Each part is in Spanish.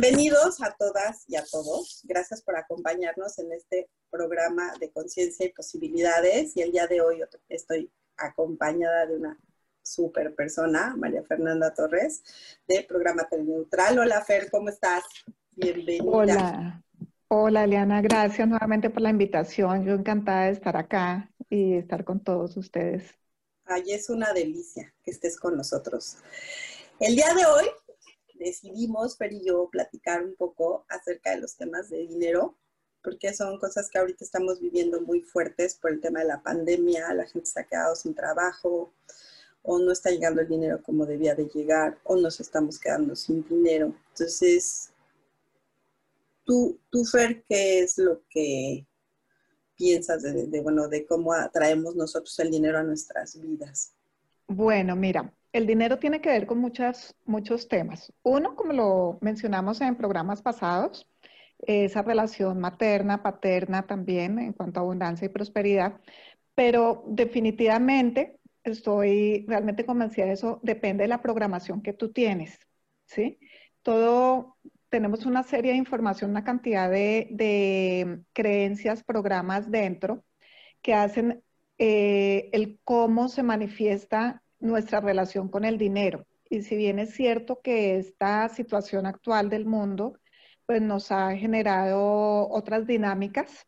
Bienvenidos a todas y a todos. Gracias por acompañarnos en este programa de conciencia y posibilidades. Y el día de hoy estoy acompañada de una super persona, María Fernanda Torres, de Programa Teleneutral. Hola Fer, ¿cómo estás? Bienvenida. Hola, hola Eliana, gracias nuevamente por la invitación. Yo encantada de estar acá y estar con todos ustedes. Ay, es una delicia que estés con nosotros. El día de hoy decidimos, Fer y yo, platicar un poco acerca de los temas de dinero, porque son cosas que ahorita estamos viviendo muy fuertes por el tema de la pandemia, la gente se ha quedado sin trabajo, o no está llegando el dinero como debía de llegar, o nos estamos quedando sin dinero. Entonces, tú, tú Fer, ¿qué es lo que piensas de, de, bueno, de cómo atraemos nosotros el dinero a nuestras vidas? Bueno, mira, el dinero tiene que ver con muchas, muchos temas. Uno, como lo mencionamos en programas pasados, esa relación materna, paterna también en cuanto a abundancia y prosperidad, pero definitivamente estoy realmente convencida de eso, depende de la programación que tú tienes, ¿sí? Todo, tenemos una serie de información, una cantidad de, creencias, programas dentro que hacen eh, el cómo se manifiesta nuestra relación con el dinero. Y si bien es cierto que esta situación actual del mundo, pues nos ha generado otras dinámicas,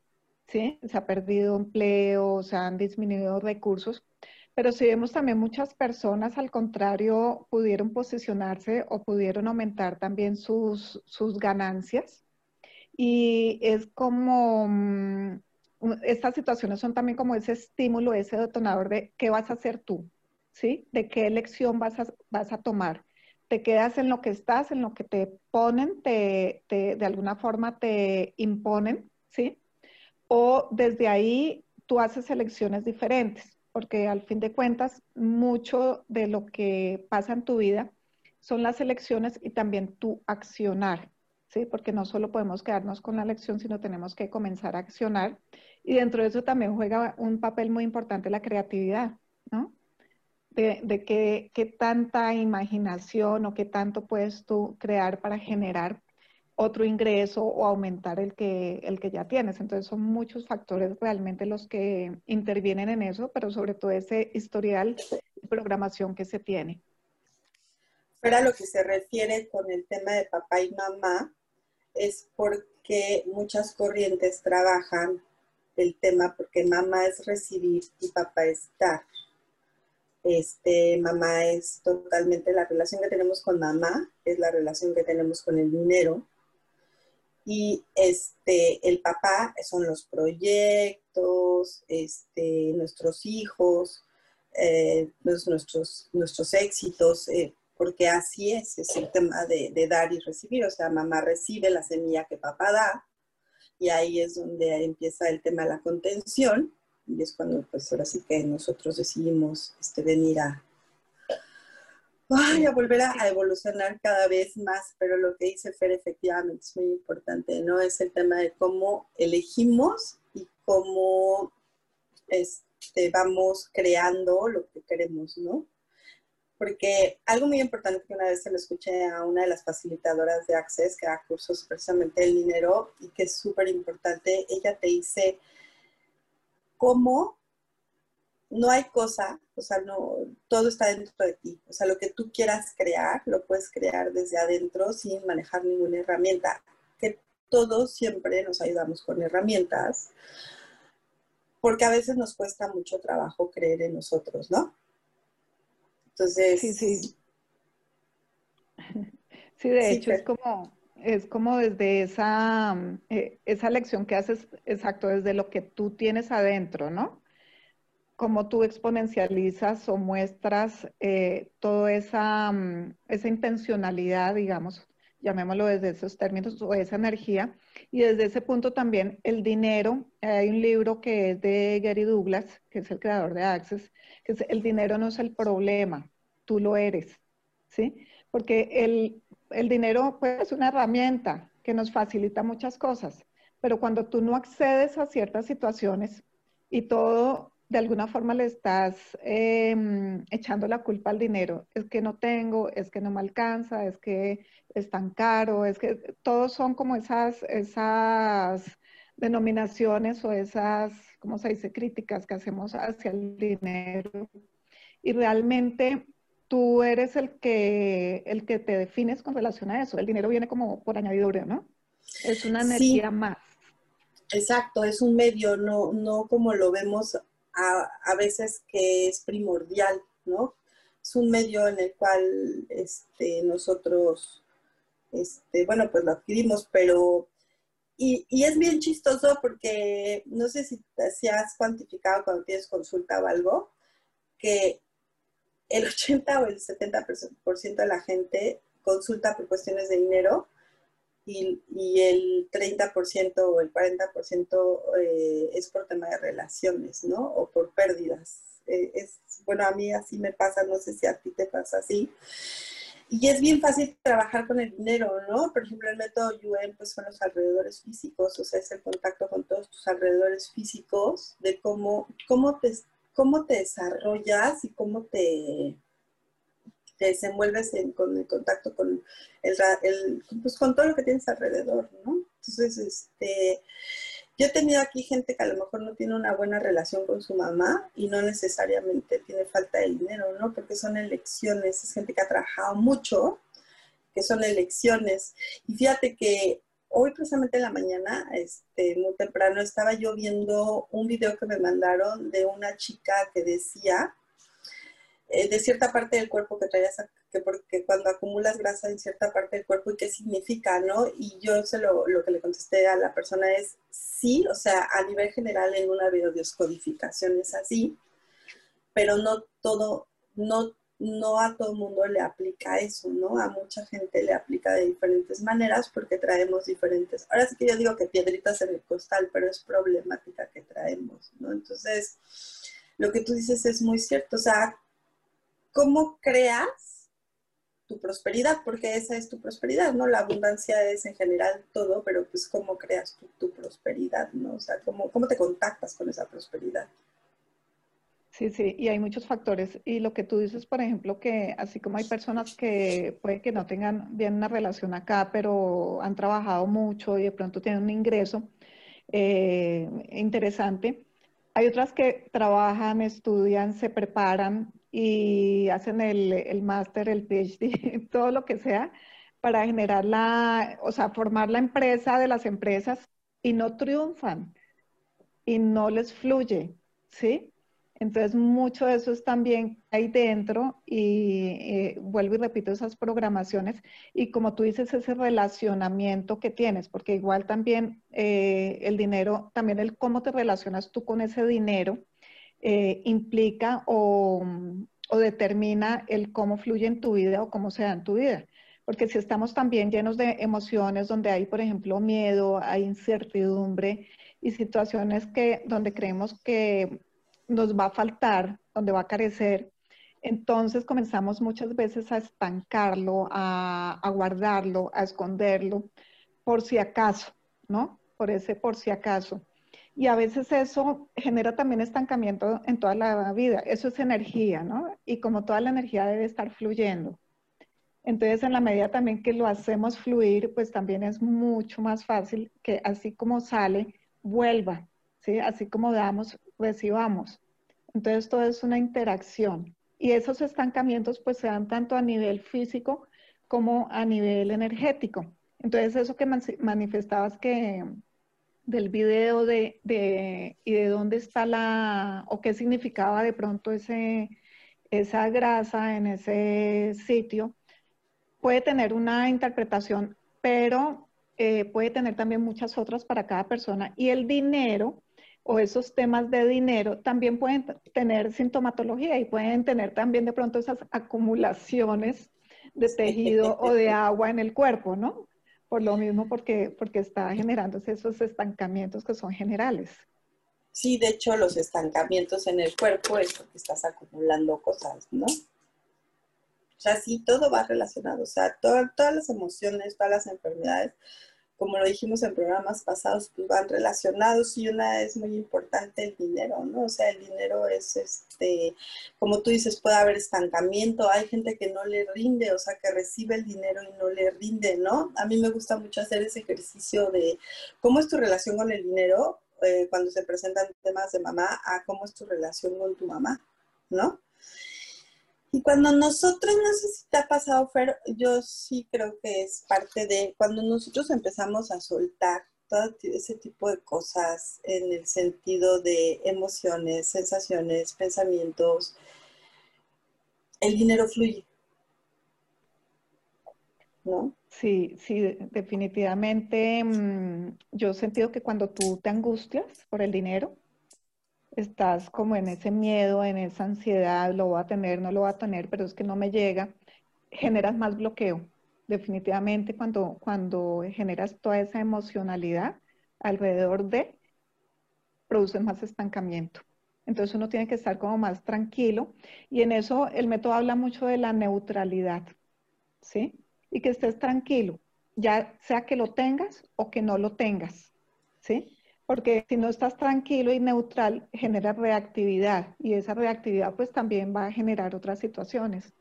¿sí? Se ha perdido empleo, se han disminuido recursos, pero si vemos también muchas personas, al contrario, pudieron posicionarse o pudieron aumentar también sus, sus ganancias. Y es como, mm, estas situaciones son también como ese estímulo, ese detonador de qué vas a hacer tú, ¿sí? De qué elección vas a, vas a tomar. Te quedas en lo que estás, en lo que te ponen, te, de alguna forma te imponen, ¿sí? O desde ahí tú haces elecciones diferentes, porque al fin de cuentas, mucho de lo que pasa en tu vida son las elecciones y también tu accionar, ¿sí? Porque no solo podemos quedarnos con la elección, sino tenemos que comenzar a accionar. Y dentro de eso también juega un papel muy importante la creatividad, ¿no? De, qué, tanta imaginación o qué tanto puedes tú crear para generar otro ingreso o aumentar el que, el que ya tienes. Entonces son muchos factores realmente los que intervienen en eso, pero sobre todo ese historial de programación que se tiene. Pero a lo que se refiere con el tema de papá y mamá es porque muchas corrientes trabajan el tema porque mamá es recibir y papá es dar este, mamá es totalmente la relación que tenemos con mamá, es la relación que tenemos con el dinero. Y este, el papá son los proyectos, este, nuestros hijos, eh, nuestros, nuestros éxitos, eh, porque así es, es el tema de, de, dar y recibir. O sea, mamá recibe la semilla que papá da, y ahí es donde empieza el tema de la contención y es cuando pues ahora sí que nosotros decidimos este, venir a, a volver a, evolucionar cada vez más, pero lo que dice Fer efectivamente es muy importante, ¿no? Es el tema de cómo elegimos y cómo este, vamos creando lo que queremos, ¿no? Porque algo muy importante que una vez se lo escuché a una de las facilitadoras de Access, que da cursos precisamente del dinero, y que es súper importante, ella te dice, cómo no hay cosa, o sea, no, todo está dentro de ti. O sea, lo que tú quieras crear, lo puedes crear desde adentro sin manejar ninguna herramienta. Que todos siempre nos ayudamos con herramientas, porque a veces nos cuesta mucho trabajo creer en nosotros, ¿no? Entonces... Sí, sí. Sí, de hecho es como, es como desde esa, eh, esa lección que haces, exacto, desde lo que tú tienes adentro, ¿no? Como tú exponencializas o muestras eh, toda esa, mm, esa intencionalidad, digamos, llamémoslo desde esos términos, o esa energía. Y desde ese punto también el dinero, hay un libro que es de Gary Douglas, que es el creador de Access, que es el dinero no es el problema, tú lo eres, ¿sí? Porque el, el dinero pues, es una herramienta que nos facilita muchas cosas, pero cuando tú no accedes a ciertas situaciones y todo de alguna forma le estás em, echando la culpa al dinero. Es que no tengo, es que no me alcanza, es que es tan caro, es que todos son como esas, esas denominaciones o esas, ¿cómo se dice?, críticas que hacemos hacia el dinero. Y realmente tú eres el que, el que te defines con relación a eso. El dinero viene como por añadidura, ¿no? Es una energía más. Exacto, es un medio, no, no como lo vemos a, veces que es primordial, ¿no? Es un medio en el cual este, nosotros, este, bueno, pues lo adquirimos, pero, y, es bien chistoso porque no sé si, si has cuantificado cuando tienes consulta o algo, que el 80 o el 70% de la gente consulta por cuestiones de dinero y, el 30% o el 40% eh, es por tema de relaciones, ¿no? O por pérdidas. Eh, es, bueno, a mí así me pasa, no sé si a ti te pasa así. Y es bien fácil trabajar con el dinero, ¿no? Por ejemplo, el método UN, pues son los alrededores físicos, o sea, es el contacto con todos tus alrededores físicos, de cómo, cómo, te, cómo te desarrollas y cómo te, te desenvuelves en, con el contacto con, el, pues con todo lo que tienes alrededor, ¿no? Entonces, este, yo he tenido aquí gente que a lo mejor no tiene una buena relación con su mamá y no necesariamente tiene falta de dinero, ¿no? Porque son elecciones, es gente que ha trabajado mucho, que son elecciones. Y fíjate que hoy precisamente en la mañana, este, muy temprano, estaba yo viendo un video que me mandaron de una chica que decía eh, de cierta parte del cuerpo que traías, que porque cuando acumulas grasa en cierta parte del cuerpo y qué significa, ¿no? Y yo se lo, lo que le contesté a la persona es sí, o sea, a nivel general en una biodescodificación es así, pero no todo, no, no a todo mundo le aplica eso, ¿no? A mucha gente le aplica de diferentes maneras porque traemos diferentes. Ahora sí que yo digo que piedritas en el costal, pero es problemática que traemos, ¿no? Entonces, lo que tú dices es muy cierto, o sea, cómo creas tu prosperidad, porque esa es tu prosperidad, ¿no? La abundancia es en general todo, pero pues cómo creas tu, prosperidad, ¿no? O sea, cómo, cómo te contactas con esa prosperidad. Sí, sí, y hay muchos factores. Y lo que tú dices, por ejemplo, que así como hay personas que puede que no tengan bien una relación acá, pero han trabajado mucho y de pronto tienen un ingreso eh, interesante, hay otras que trabajan, estudian, se preparan y hacen el, el máster, el PhD, todo lo que sea, para generar la, o sea, formar la empresa de las empresas y no triunfan y no les fluye, ¿sí? Entonces, mucho de eso es también ahí dentro y eh, vuelvo y repito esas programaciones y como tú dices, ese relacionamiento que tienes, porque igual también eh, el dinero, también el cómo te relacionas tú con ese dinero, eh, implica o, o determina el cómo fluye en tu vida o cómo se da en tu vida. Porque si estamos también llenos de emociones donde hay, por ejemplo, miedo, hay incertidumbre y situaciones que, donde creemos que nos va a faltar, donde va a carecer, entonces comenzamos muchas veces a estancarlo, a, guardarlo, a esconderlo, por si acaso, ¿no? Por ese por si acaso. Y a veces eso genera también estancamiento en toda la vida. Eso es energía, ¿no? Y como toda la energía debe estar fluyendo. Entonces, en la medida también que lo hacemos fluir, pues también es mucho más fácil que así como sale, vuelva, ¿sí? Así como damos, recibamos. Entonces, todo es una interacción. Y esos estancamientos pues se dan tanto a nivel físico como a nivel energético. Entonces, eso que manifestabas que, del video de, y de dónde está la, o qué significaba de pronto ese, esa grasa en ese sitio, puede tener una interpretación, pero eh, puede tener también muchas otras para cada persona. Y el dinero o esos temas de dinero también pueden tener sintomatología y pueden tener también de pronto esas acumulaciones de tejido o de agua en el cuerpo, ¿no? Por lo mismo, porque, porque está generándose esos estancamientos que son generales. Sí, de hecho, los estancamientos en el cuerpo es porque estás acumulando cosas, ¿no? O sea, sí, todo va relacionado. O sea, todas las emociones, todas las enfermedades como lo dijimos en programas pasados, pues van relacionados y una es muy importante el dinero, ¿no? O sea, el dinero es, este, como tú dices, puede haber estancamiento, hay gente que no le rinde, o sea, que recibe el dinero y no le rinde, ¿no? A mí me gusta mucho hacer ese ejercicio de cómo es tu relación con el dinero eh, cuando se presentan temas de mamá a cómo es tu relación con tu mamá, ¿no? Y cuando nosotros, no sé si te ha pasado, Fer, yo sí creo que es parte de cuando nosotros empezamos a soltar todo ese tipo de cosas en el sentido de emociones, sensaciones, pensamientos, el dinero fluye. ¿No? Sí, sí, definitivamente. Mm, yo he sentido que cuando tú te angustias por el dinero, estás como en ese miedo, en esa ansiedad, lo voy a tener, no lo voy a tener, pero es que no me llega, generas más bloqueo. Definitivamente cuando, cuando generas toda esa emocionalidad alrededor de, produces más estancamiento. Entonces uno tiene que estar como más tranquilo y en eso el método habla mucho de la neutralidad, ¿sí? Y que estés tranquilo, ya sea que lo tengas o que no lo tengas, ¿sí? Porque si no estás tranquilo y neutral, genera reactividad y esa reactividad pues también va a generar otras situaciones.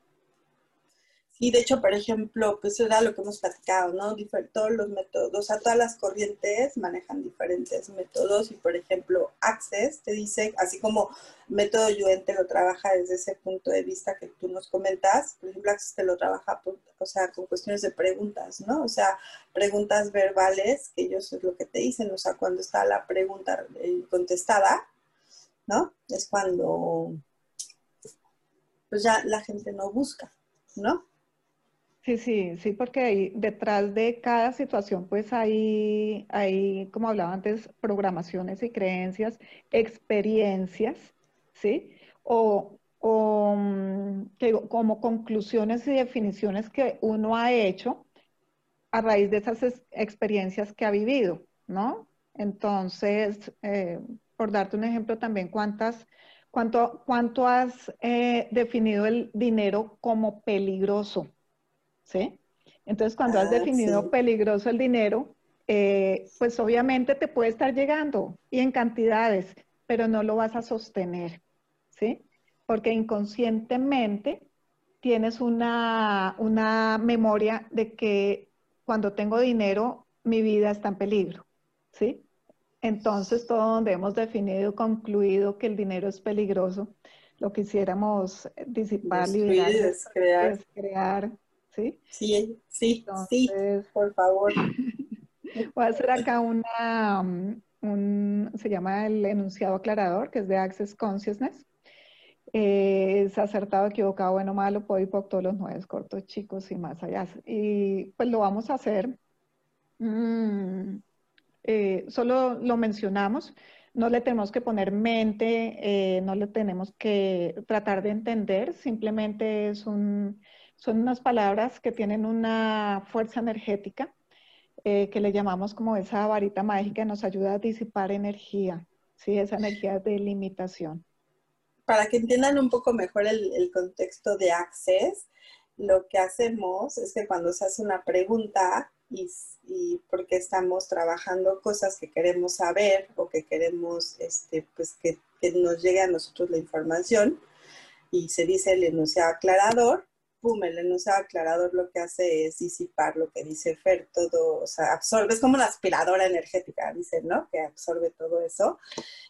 Y de hecho, por ejemplo, pues era lo que hemos platicado, ¿no? todos los métodos, o sea, todas las corrientes manejan diferentes métodos y, por ejemplo, Access te dice, así como método Yuente lo trabaja desde ese punto de vista que tú nos comentas, por ejemplo, Access te lo trabaja, o sea, con cuestiones de preguntas, ¿no? O sea, preguntas verbales, que ellos es lo que te dicen, o sea, cuando está la pregunta eh, contestada, ¿no? Es cuando, pues ya la gente no busca, ¿no? Sí, sí, sí, porque detrás de cada situación, pues hay, hay, como hablaba antes, programaciones y creencias, experiencias, ¿sí? O, o mm, como conclusiones y definiciones que uno ha hecho a raíz de esas experiencias que ha vivido, ¿no? Entonces, eh, por darte un ejemplo también, ¿cuántas, cuánto, cuánto has eh, definido el dinero como peligroso? ¿Sí? Entonces, cuando has ah, definido peligroso el dinero, eh, pues obviamente te puede estar llegando y en cantidades, pero no lo vas a sostener, ¿sí? Porque inconscientemente tienes una, una memoria de que cuando tengo dinero, mi vida está en peligro, ¿sí? Entonces, todo donde hemos definido, concluido que el dinero es peligroso, lo quisiéramos disipar, liberar, crear ¿sí? Sí, sí, sí, por favor. Voy a hacer acá una, mm, un, se llama el enunciado aclarador, que es de Access Consciousness. Eh, es acertado, equivocado, bueno, malo, podipoc, todos los nueve cortos, chicos y más allá. Y pues lo vamos a hacer. Mm, eh, solo lo mencionamos, no le tenemos que poner mente, eh, no le tenemos que tratar de entender, simplemente es un, son unas palabras que tienen una fuerza energética eh, que le llamamos como esa varita mágica, nos ayuda a disipar energía, ¿sí? esa energía de limitación. Para que entiendan un poco mejor el, contexto de Access, lo que hacemos es que cuando se hace una pregunta y, porque estamos trabajando cosas que queremos saber o que queremos este, pues que, que nos llegue a nosotros la información y se dice el enunciado aclarador, pum, el enunciado aclarador lo que hace es disipar lo que dice Fer, todo, o sea, absorbe, es como una aspiradora energética, dicen, ¿no? Que absorbe todo eso.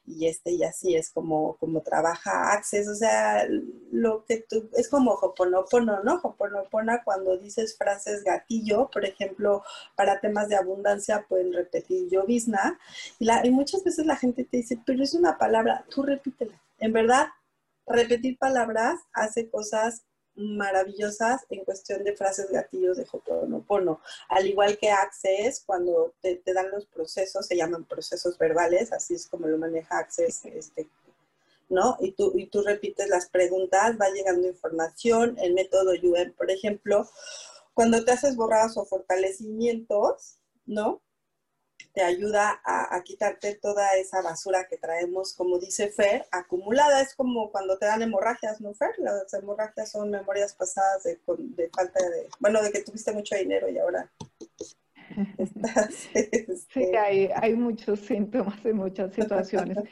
Y este, y así es como, como trabaja Access, o sea, lo que tú, es como Hoponopono, ¿no? Hoponopona cuando dices frases gatillo, por ejemplo, para temas de abundancia pueden repetir llovizna, y, y muchas veces la gente te dice, pero es una palabra, tú repítela. En verdad, repetir palabras hace cosas maravillosas en cuestión de frases gatillos de Hoponopono. Al igual que Access, cuando te, dan los procesos, se llaman procesos verbales, así es como lo maneja Access, este, ¿no? Y tú, y tú repites las preguntas, va llegando información, el método UN, por ejemplo, cuando te haces borrados o fortalecimientos, ¿no? Te ayuda a, quitarte toda esa basura que traemos, como dice Fer, acumulada. Es como cuando te dan hemorragias, ¿no, Fer? Las hemorragias son memorias pasadas de, falta de, bueno, de que tuviste mucho dinero y ahora estás... Este sí, hay, hay muchos síntomas y muchas situaciones.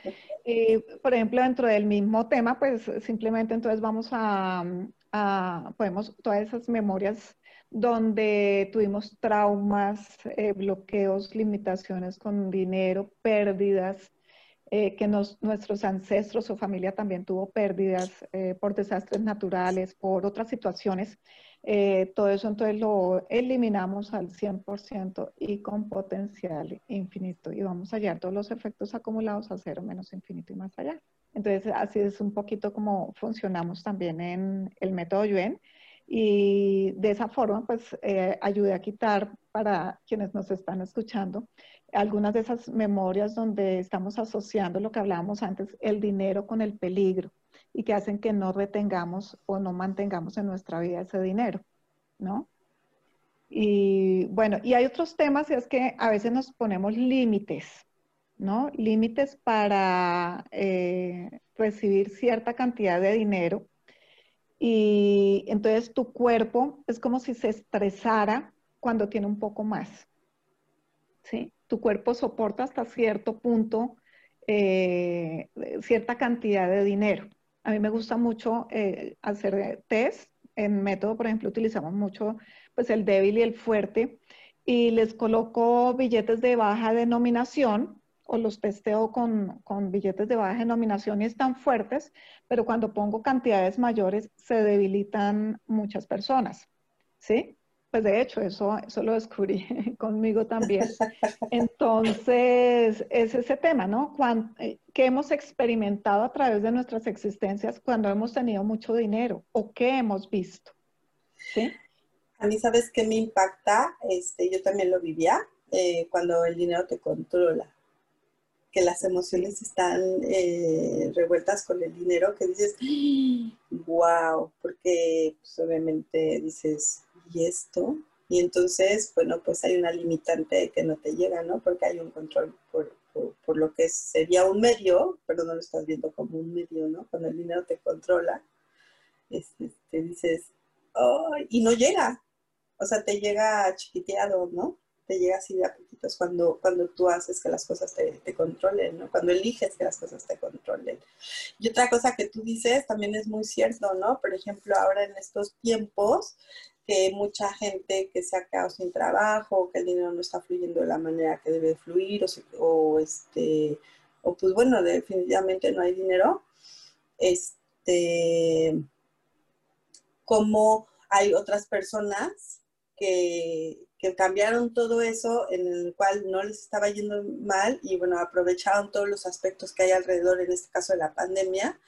Y, por ejemplo, dentro del mismo tema, pues simplemente entonces vamos a, a podemos, todas esas memorias donde tuvimos traumas, eh, bloqueos, limitaciones con dinero, pérdidas, eh, que nuestros ancestros o familia también tuvo pérdidas eh, por desastres naturales, por otras situaciones. todo eso entonces lo eliminamos al 100% y con potencial infinito y vamos a hallar todos los efectos acumulados a cero menos infinito y más allá. Entonces así es un poquito como funcionamos también en el método Yuen y de esa forma pues eh, ayude a quitar para quienes nos están escuchando algunas de esas memorias donde estamos asociando lo que hablábamos antes, el dinero con el peligro y que hacen que no retengamos o no mantengamos en nuestra vida ese dinero, ¿no? Y bueno, y hay otros temas y es que a veces nos ponemos límites, ¿no? Límites para eh, recibir cierta cantidad de dinero y entonces tu cuerpo es como si se estresara cuando tiene un poco más. ¿sí? Tu cuerpo soporta hasta cierto punto eh, cierta cantidad de dinero. A mí me gusta mucho eh, hacer test. En método, por ejemplo, utilizamos mucho pues, el débil y el fuerte y les coloco billetes de baja denominación o los testeo con, billetes de baja denominación y están fuertes, pero cuando pongo cantidades mayores se debilitan muchas personas, ¿sí? Pues de hecho, eso, eso lo descubrí conmigo también. Entonces, es ese tema, ¿no? Eh, ¿Qué hemos experimentado a través de nuestras existencias cuando hemos tenido mucho dinero o qué hemos visto? ¿Sí? A mí, ¿sabes qué me impacta? Este, yo también lo vivía eh, cuando el dinero te controla que las emociones están eh, revueltas con el dinero, que dices, wow, porque pues, obviamente dices, ¿y esto? Y entonces, bueno, pues hay una limitante que no te llega, ¿no? Porque hay un control por, por, lo que sería un medio, pero no lo estás viendo como un medio, ¿no? Cuando el dinero te controla, este, te dices, oh, y no llega, o sea, te llega chiquiteado, ¿no? Te llega así de a poquitos cuando, cuando tú haces que las cosas te, controlen, ¿no? Cuando eliges que las cosas te controlen. Y otra cosa que tú dices también es muy cierto, ¿no? Por ejemplo, ahora en estos tiempos que mucha gente que se ha quedado sin trabajo, que el dinero no está fluyendo de la manera que debe fluir, o, o este, o pues bueno, definitivamente no hay dinero, este, como hay otras personas que, que cambiaron todo eso en el cual no les estaba yendo mal y bueno, aprovecharon todos los aspectos que hay alrededor, en este caso de la pandemia,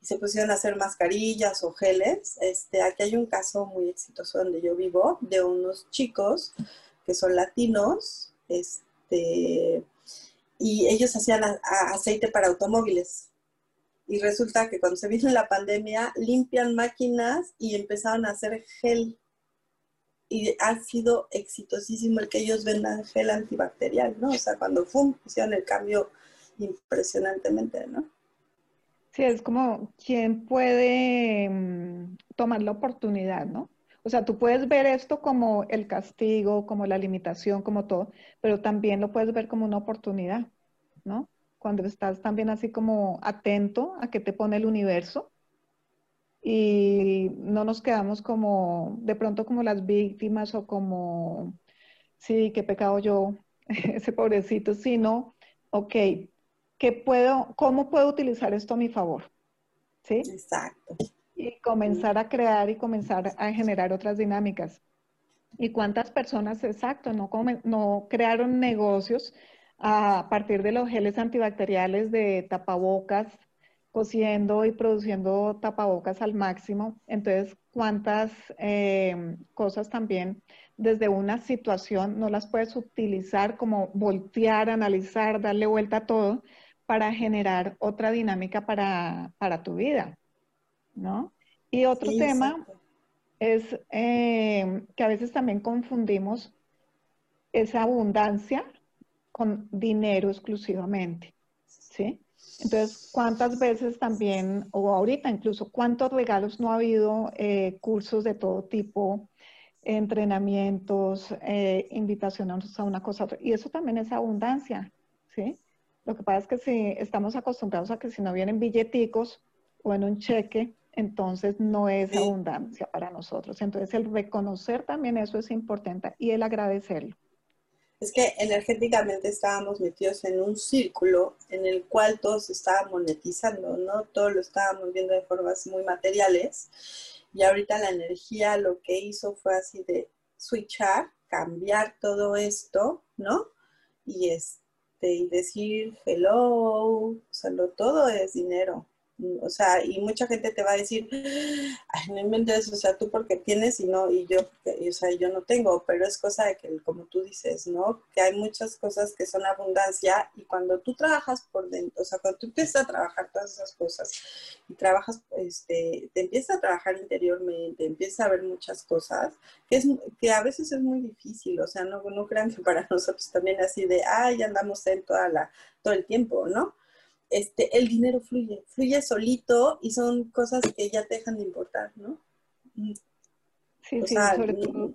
y se pusieron a hacer mascarillas o geles. Este, aquí hay un caso muy exitoso donde yo vivo, de unos chicos que son latinos, este, y ellos hacían aceite para automóviles. Y resulta que cuando se vino la pandemia, limpian máquinas y empezaron a hacer gel y ha sido exitosísimo el que ellos vendan gel antibacterial, ¿no? O sea, cuando hicieron el cambio impresionantemente, ¿no? Sí, es como quien puede mm, tomar la oportunidad, ¿no? O sea, tú puedes ver esto como el castigo, como la limitación, como todo, pero también lo puedes ver como una oportunidad, ¿no? Cuando estás también así como atento a qué te pone el universo y no nos quedamos como, de pronto como las víctimas o como, sí, qué pecado yo, ese pobrecito, sino, ok, ¿qué puedo, ¿cómo puedo utilizar esto a mi favor? ¿Sí? Exacto. Y comenzar a crear y comenzar a generar otras dinámicas. ¿Y cuántas personas, exacto, no, no crearon negocios a partir de los geles antibacteriales de tapabocas, cosiendo y produciendo tapabocas al máximo. Entonces, cuántas eh, cosas también desde una situación no las puedes utilizar como voltear, analizar, darle vuelta a todo para generar otra dinámica para, tu vida, ¿no? Y otro tema es eh, que a veces también confundimos esa abundancia con dinero exclusivamente, ¿sí? Entonces, ¿cuántas veces también, o ahorita incluso, cuántos regalos no ha habido, eh, cursos de todo tipo, entrenamientos, eh, invitaciones a una cosa, y eso también es abundancia, ¿sí? Lo que pasa es que si estamos acostumbrados a que si no vienen billeticos o en un cheque, entonces no es abundancia para nosotros. Entonces el reconocer también eso es importante y el agradecerlo es que energéticamente estábamos metidos en un círculo en el cual todo se estaba monetizando, ¿no? Todo lo estábamos viendo de formas muy materiales y ahorita la energía lo que hizo fue así de switchar, cambiar todo esto, ¿no? Y este, y decir hello, o sea, todo es dinero, o sea, y mucha gente te va a decir, ay, no inventes, o sea, tú porque tienes y no, y yo, o sea, yo no tengo, pero es cosa de que, como tú dices, ¿no? Que hay muchas cosas que son abundancia y cuando tú trabajas por dentro, o sea, cuando tú empiezas a trabajar todas esas cosas y trabajas, este, te empiezas a trabajar interiormente, empiezas a ver muchas cosas, que, es, que a veces es muy difícil, o sea, no, no crean que para nosotros también así de, ay, andamos en toda la, todo el tiempo, ¿no? Este, el dinero fluye, fluye solito y son cosas que ya te dejan de importar, ¿no? Mm. Sí, sí, sobre todo.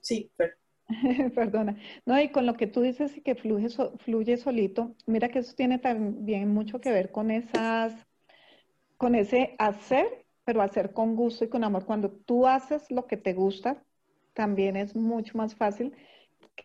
Sí, pero... Perdona. No, y con lo que tú dices y que fluye, fluye solito, mira que eso tiene también mucho que ver con esas, con ese hacer, pero hacer con gusto y con amor. Cuando tú haces lo que te gusta, también es mucho más fácil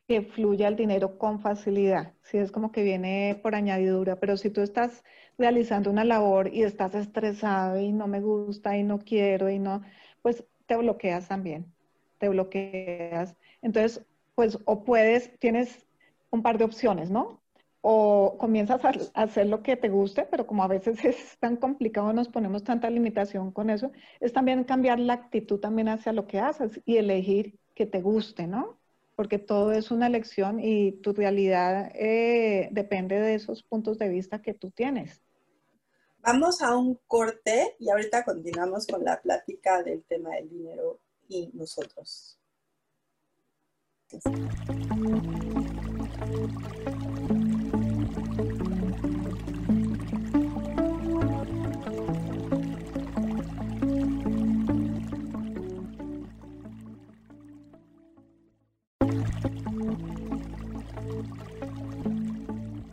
que fluya el dinero con facilidad. Si es como que viene por añadidura, pero si tú estás realizando una labor y estás estresado y no me gusta y no quiero y no, pues te bloqueas también, te bloqueas. Entonces, pues o puedes, tienes un par de opciones, ¿no? O comienzas a hacer lo que te guste, pero como a veces es tan complicado, nos ponemos tanta limitación con eso, es también cambiar la actitud también hacia lo que haces y elegir que te guste, ¿no? Porque todo es una elección y tu realidad eh, depende de esos puntos de vista que tú tienes. Vamos a un corte y ahorita continuamos con la plática del tema del dinero y nosotros.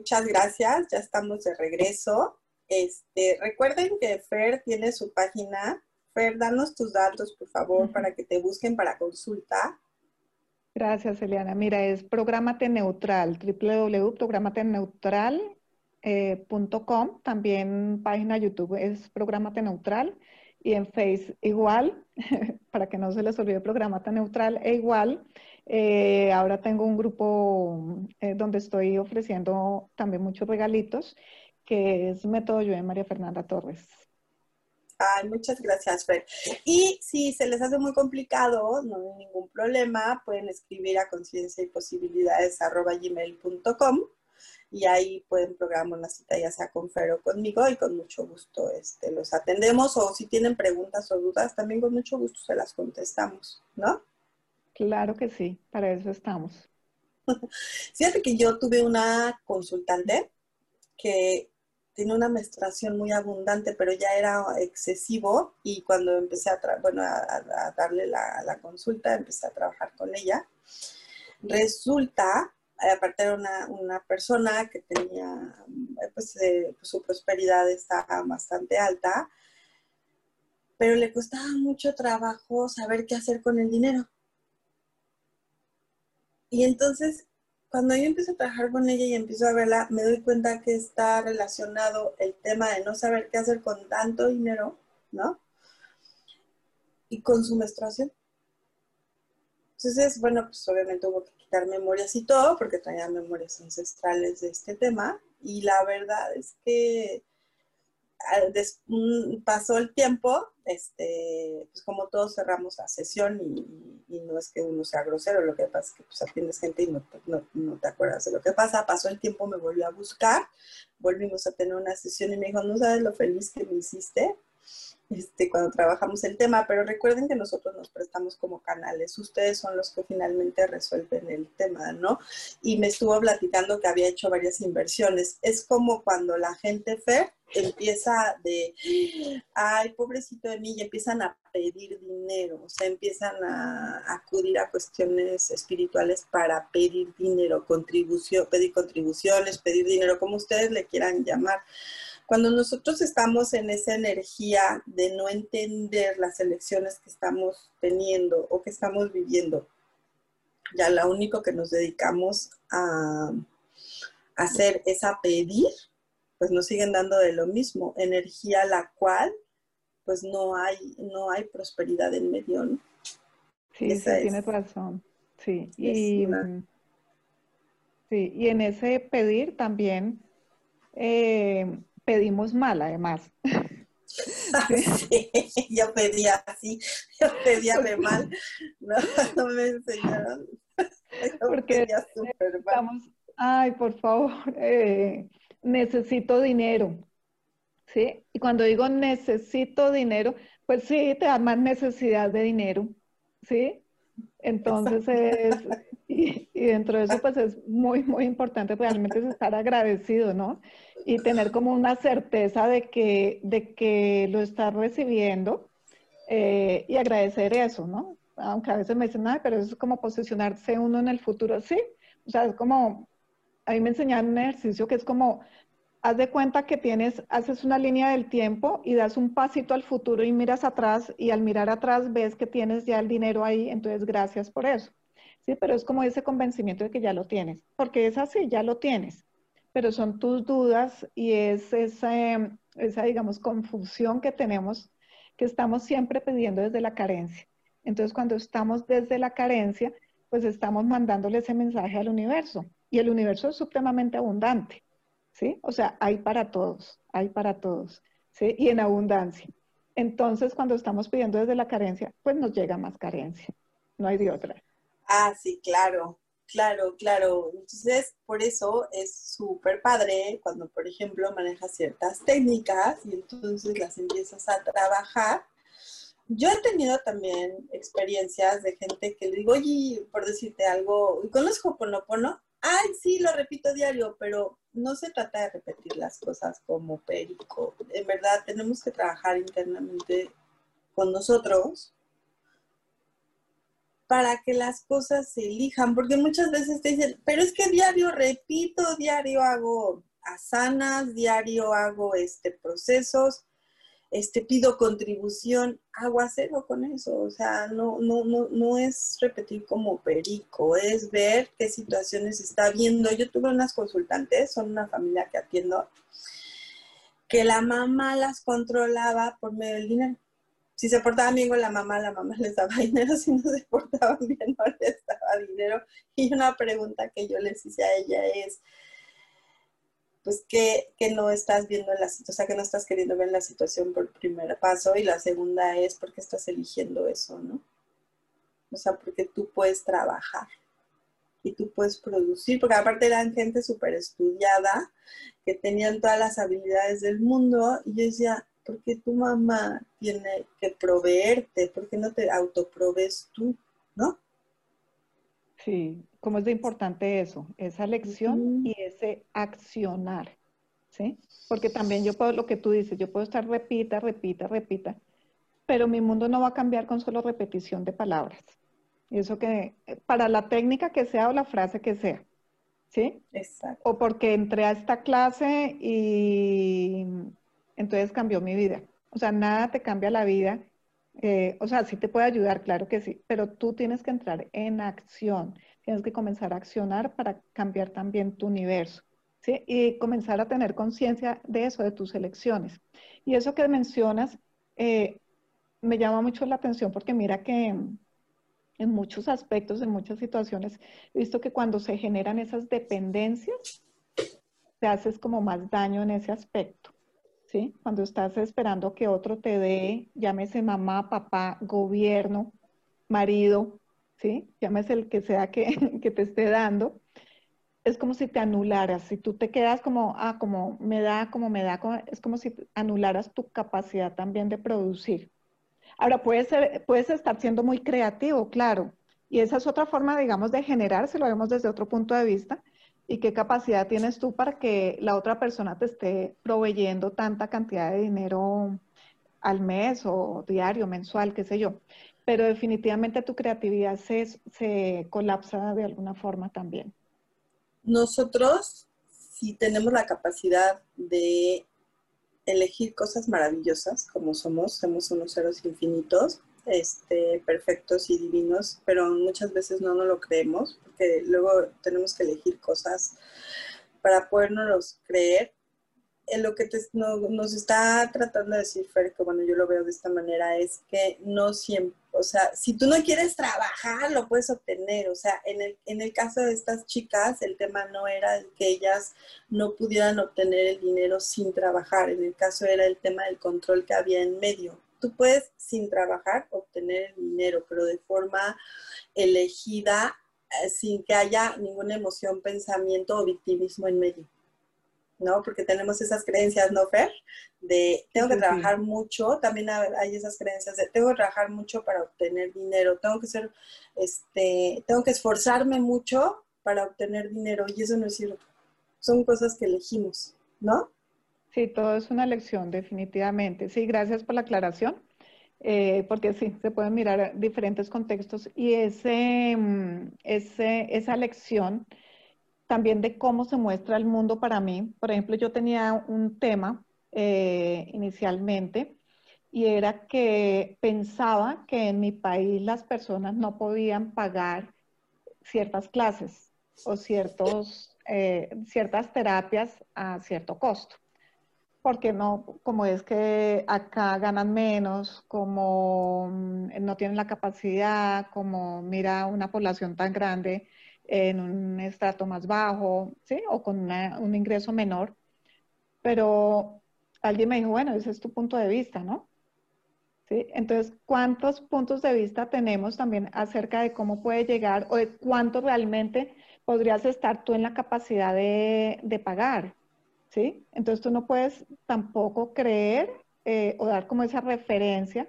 Muchas gracias, ya estamos de regreso. Este, recuerden que Fer tiene su página. Fer, danos tus datos, por favor, para que te busquen para consulta. Gracias, Eliana. Mira, es Programate Neutral, www.programateneutral.com. Eh, También página YouTube es Programate Neutral. Y en Face igual, para que no se les olvide Programate Neutral e igual. Eh, ahora tengo un grupo eh, donde estoy ofreciendo también muchos regalitos, que es Método Yo de María Fernanda Torres. Ay, muchas gracias, Fer. Y si se les hace muy complicado, no hay ningún problema, pueden escribir a conciencia y posibilidades gmail.com y ahí pueden programar una cita ya sea con Fer o conmigo y con mucho gusto este, los atendemos o si tienen preguntas o dudas, también con mucho gusto se las contestamos, ¿no? Claro que sí, para eso estamos. Fíjate que yo tuve una consultante que tiene una menstruación muy abundante, pero ya era excesivo y cuando empecé a, bueno, a, darle la, consulta, empecé a trabajar con ella. Resulta, aparte era una, persona que tenía, pues, eh, su prosperidad estaba bastante alta, pero le costaba mucho trabajo saber qué hacer con el dinero. Y entonces, cuando yo empiezo a trabajar con ella y empiezo a verla, me doy cuenta que está relacionado el tema de no saber qué hacer con tanto dinero, ¿no? Y con su menstruación. Entonces, bueno, pues obviamente hubo que quitar memorias y todo, porque traía memorias ancestrales de este tema. Y la verdad es que pasó el tiempo, este, pues como todos cerramos la sesión y, no es que uno sea grosero, lo que pasa es que pues atiendes gente y no, no, te acuerdas de lo que pasa. Pasó el tiempo, me volvió a buscar, volvimos a tener una sesión y me dijo, no sabes lo feliz que me hiciste este, cuando trabajamos el tema, pero recuerden que nosotros nos prestamos como canales, ustedes son los que finalmente resuelven el tema, ¿no? Y me estuvo platicando que había hecho varias inversiones. Es como cuando la gente fe empieza de, ay, pobrecito de mí, y empiezan a pedir dinero, o sea, empiezan a acudir a cuestiones espirituales para pedir dinero, contribución, pedir contribuciones, pedir dinero, como ustedes le quieran llamar. Cuando nosotros estamos en esa energía de no entender las elecciones que estamos teniendo o que estamos viviendo, ya lo único que nos dedicamos a hacer es a pedir, pues nos siguen dando de lo mismo, energía la cual pues no hay, no hay prosperidad en medio, ¿no? Sí, sí tienes razón. Sí. Y, sí, y en ese pedir también eh, pedimos mal, además. Sí, yo pedía así, yo pedía de mal, no, no me enseñaron. Porque estamos, ay, por favor, eh, necesito dinero, ¿sí? Y cuando digo necesito dinero, pues sí, te da más necesidad de dinero, ¿sí? Entonces es, y, y, dentro de eso pues es muy, muy importante realmente estar agradecido, ¿no? y tener como una certeza de que, de que lo estás recibiendo eh, y agradecer eso, ¿no? Aunque a veces me dicen, ay, pero eso es como posicionarse uno en el futuro, sí. O sea, es como, a mí me enseñaron un ejercicio que es como, haz de cuenta que tienes, haces una línea del tiempo y das un pasito al futuro y miras atrás y al mirar atrás ves que tienes ya el dinero ahí, entonces gracias por eso. Sí, pero es como ese convencimiento de que ya lo tienes, porque es así, ya lo tienes pero son tus dudas y es esa, esa, digamos, confusión que tenemos, que estamos siempre pidiendo desde la carencia. Entonces, cuando estamos desde la carencia, pues estamos mandándole ese mensaje al universo. Y el universo es supremamente abundante, ¿sí? O sea, hay para todos, hay para todos, ¿sí? Y en abundancia. Entonces, cuando estamos pidiendo desde la carencia, pues nos llega más carencia, no hay de otra. Ah, sí, claro, claro, claro. Entonces, por eso es súper padre cuando, por ejemplo, manejas ciertas técnicas y entonces las empiezas a trabajar. Yo he tenido también experiencias de gente que le digo, oye, por decirte algo, ¿conozco Ponopono? Ay, sí, lo repito diario, pero no se trata de repetir las cosas como perico. En verdad, tenemos que trabajar internamente con nosotros para que las cosas se elijan, porque muchas veces te dicen, pero es que diario repito, diario hago asanas, diario hago este procesos, este, pido contribución, hago cero con eso. O sea, no, no, no, no es repetir como perico, es ver qué situaciones está viendo. Yo tuve unas consultantes, son una familia que atiendo, que la mamá las controlaba por medio del dinero. Si se portaban bien con la mamá, la mamá les daba dinero, si no se portaban bien, no les daba dinero. Y una pregunta que yo les hice a ella es, pues que, no estás viendo la o sea, que no estás queriendo ver la situación por primer paso y la segunda es porque estás eligiendo eso, ¿no? O sea, porque tú puedes trabajar y tú puedes producir, porque aparte eran gente súper estudiada, que tenían todas las habilidades del mundo y yo decía, ¿por qué tu mamá tiene que proveerte? ¿Por qué no te autoproves tú? ¿No? Sí, cómo es de importante eso, esa lección y ese accionar, ¿sí? Porque también yo puedo, lo que tú dices, yo puedo estar repita, repita, repita, pero mi mundo no va a cambiar con solo repetición de palabras. Y eso que, para la técnica que sea o la frase que sea, ¿sí? Exacto. O porque entré a esta clase y entonces cambió mi vida. O sea, nada te cambia la vida eh, o sea, sí te puede ayudar, claro que sí, pero tú tienes que entrar en acción, tienes que comenzar a accionar para cambiar también tu universo, ¿sí? Y comenzar a tener conciencia de eso, de tus elecciones. Y eso que mencionas eh, me llama mucho la atención porque mira que en muchos aspectos, en muchas situaciones, he visto que cuando se generan esas dependencias, te haces como más daño en ese aspecto. ¿sí? Cuando estás esperando que otro te dé, llámese mamá, papá, gobierno, marido, ¿sí? Llámese el que sea que, que te esté dando, es como si te anularas, si tú te quedas como, ah, como me da, como me da, es como si anularas tu capacidad también de producir. Ahora, puedes, ser, puedes estar siendo muy creativo, claro, y esa es otra forma, digamos, de generar, si lo vemos desde otro punto de vista, y qué capacidad tienes tú para que la otra persona te esté proveyendo tanta cantidad de dinero al mes o diario, mensual, qué sé yo. Pero definitivamente tu creatividad se, se colapsa de alguna forma también. Nosotros, si tenemos la capacidad de elegir cosas maravillosas como somos, somos unos seres infinitos, este, perfectos y divinos, pero muchas veces no nos lo creemos, porque luego tenemos que elegir cosas para podernos creer. Lo que nos está tratando de decir Fer, que bueno, yo lo veo de esta manera, es que no siempre, o sea, si tú no quieres trabajar, lo puedes obtener. O sea, en el, en el caso de estas chicas, el tema no era que ellas no pudieran obtener el dinero sin trabajar, en el caso era el tema del control que había en medio tú puedes sin trabajar obtener el dinero, pero de forma elegida, eh, sin que haya ninguna emoción, pensamiento o victimismo en medio. ¿No? Porque tenemos esas creencias, ¿no, Fer? De tengo que trabajar mucho, también hay esas creencias de tengo que trabajar mucho para obtener dinero, tengo que ser, este, tengo que esforzarme mucho para obtener dinero y eso no es cierto. Son cosas que elegimos, ¿no? Sí, todo es una lección, definitivamente. Sí, gracias por la aclaración, eh, porque sí, se pueden mirar diferentes contextos y ese, mm, ese, esa lección también de cómo se muestra el mundo para mí. Por ejemplo, yo tenía un tema eh, inicialmente y era que pensaba que en mi país las personas no podían pagar ciertas clases o ciertos, eh, ciertas terapias a cierto costo porque no, como es que acá ganan menos, como mm, no tienen la capacidad, como mira una población tan grande en un estrato más bajo, ¿sí? O con un ingreso menor. pero alguien me dijo, bueno, ese es tu punto de vista, ¿no? ¿Sí? Entonces, ¿cuántos puntos de vista tenemos también acerca de cómo puede llegar o de cuánto realmente podrías estar tú en la capacidad de, de pagar? ¿Sí? Entonces, tú no puedes tampoco creer eh, o dar como esa referencia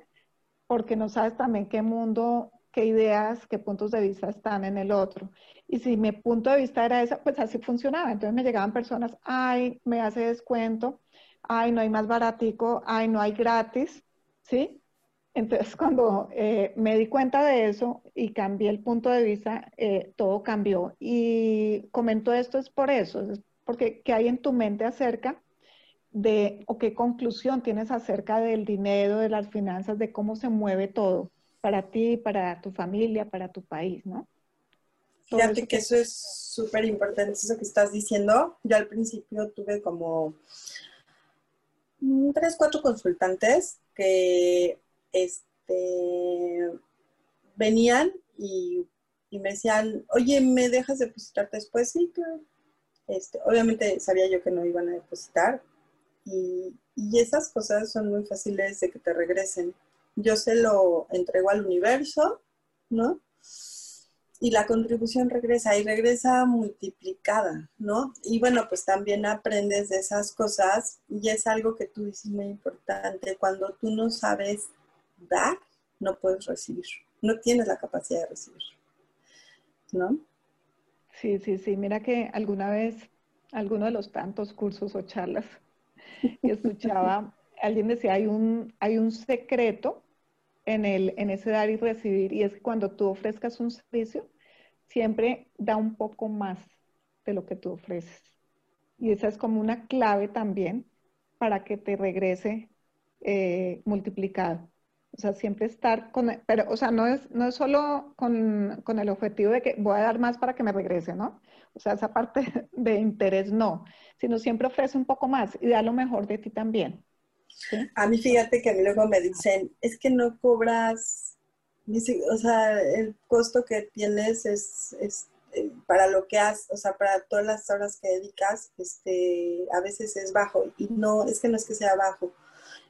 porque no sabes también qué mundo, qué ideas, qué puntos de vista están en el otro. Y si mi punto de vista era ese, pues así funcionaba. Entonces me llegaban personas, ay, me hace descuento, ay, no hay más baratico, ay, no hay gratis, ¿sí? Entonces, cuando eh, me di cuenta de eso y cambié el punto de vista, eh, todo cambió. Y comento esto es por eso, es porque ¿qué hay en tu mente acerca de, o qué conclusión tienes acerca del dinero, de las finanzas, de cómo se mueve todo para ti, para tu familia, para tu país, ¿no? Fíjate que eso es súper importante, eso que estás diciendo. Yo al principio tuve como tres, cuatro consultantes que este, venían y, me decían, oye, ¿me dejas depositar después? Sí, claro. Este, obviamente sabía yo que no iban a depositar y, y, esas cosas son muy fáciles de que te regresen. Yo se lo entrego al universo, ¿no? y la contribución regresa y regresa multiplicada, ¿no? Y bueno, pues también aprendes de esas cosas y es algo que tú dices muy importante. Cuando tú no sabes dar, no puedes recibir, no tienes la capacidad de recibir, ¿no? Sí, sí, sí. Mira que alguna vez, alguno de los tantos cursos o charlas que escuchaba, alguien decía, hay un, hay un secreto en, el, en ese dar y recibir, y es que cuando tú ofrezcas un servicio, siempre da un poco más de lo que tú ofreces. Y esa es como una clave también para que te regrese eh, multiplicado. O sea, siempre estar con, pero, o sea, no es, no es solo con, con, el objetivo de que voy a dar más para que me regrese, ¿no? O sea, esa parte de interés no, sino siempre ofrece un poco más y da lo mejor de ti también. A mí fíjate que a mí luego me dicen, es que no cobras, o sea, el costo que tienes es, eh, para lo que haces, o sea, para todas las horas que dedicas, este, a veces es bajo. Y no, es que no es que sea bajo,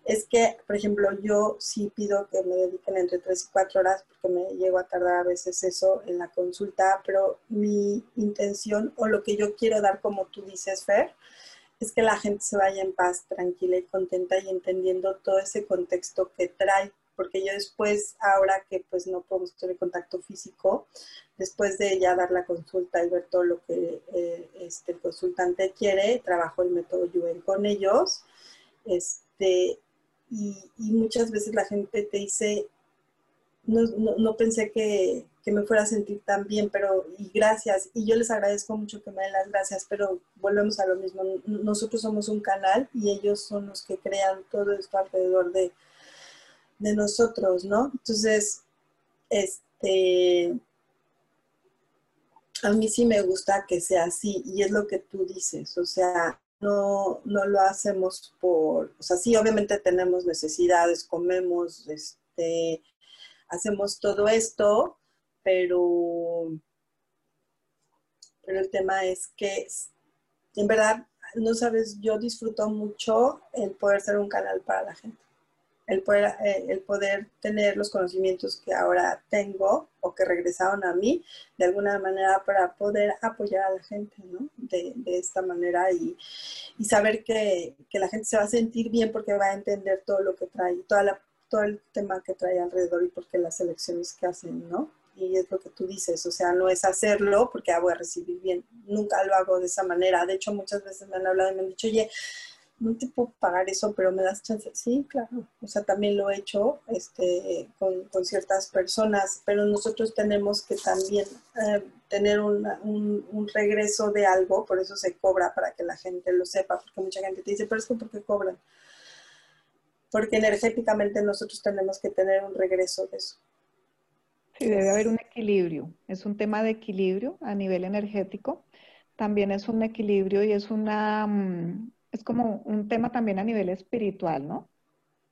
es que, por ejemplo, yo sí pido que me dediquen entre 3 y 4 horas porque me llego a tardar a veces eso en la consulta, pero mi intención o lo que yo quiero dar, como tú dices, Fer, es que la gente se vaya en paz, tranquila y contenta y entendiendo todo ese contexto que trae, porque yo después, ahora que pues no puedo tener contacto físico, después de ya dar la consulta y ver todo lo que eh, este, el consultante quiere, trabajo el método Yuen con ellos, este, y, muchas veces la gente te dice, no, no pensé que, que me fuera a sentir tan bien, pero y gracias. Y yo les agradezco mucho que me den las gracias, pero volvemos a lo mismo. Nosotros somos un canal y ellos son los que crean todo esto alrededor de, de nosotros, ¿no? Entonces, este, a mí sí me gusta que sea así y es lo que tú dices, o sea, no, no lo hacemos por, o sea, sí, obviamente tenemos necesidades, comemos, este, hacemos todo esto, pero, pero el tema es que en verdad, no sabes, yo disfruto mucho el poder ser un canal para la gente, el poder, eh, el poder tener los conocimientos que ahora tengo o que regresaron a mí de alguna manera para poder apoyar a la gente, ¿no? De, esta manera y, saber que, que, la gente se va a sentir bien porque va a entender todo lo que trae, toda la, todo el tema que trae alrededor y porque las elecciones que hacen, ¿no? y es lo que tú dices, o sea, no es hacerlo porque ah, voy a recibir bien, nunca lo hago de esa manera. De hecho, muchas veces me han hablado y me han dicho, oye, no te puedo pagar eso, pero me das chance. Sí, claro, o sea, también lo he hecho este, con, con ciertas personas, pero nosotros tenemos que también eh, tener un, un, regreso de algo, por eso se cobra para que la gente lo sepa, porque mucha gente te dice, pero es que ¿por qué cobran? Porque energéticamente nosotros tenemos que tener un regreso de eso. Sí, debe haber un equilibrio. Es un tema de equilibrio a nivel energético. También es un equilibrio y es una, mm, es como un tema también a nivel espiritual, ¿no?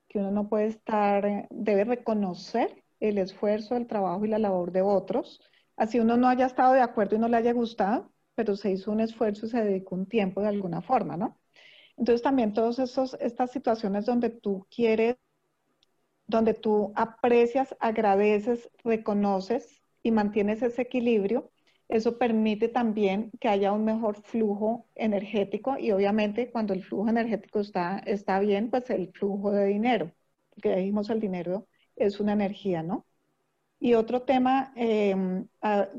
Que uno no puede estar, debe reconocer el esfuerzo, el trabajo y la labor de otros. Así uno no haya estado de acuerdo y no le haya gustado, pero se hizo un esfuerzo y se dedicó un tiempo de alguna forma, ¿no? Entonces también todas estas situaciones donde tú quieres, donde tú aprecias, agradeces, reconoces y mantienes ese equilibrio, eso permite también que haya un mejor flujo energético y obviamente cuando el flujo energético está, está bien, pues el flujo de dinero, porque dijimos el dinero es una energía, ¿no? Y otro tema em,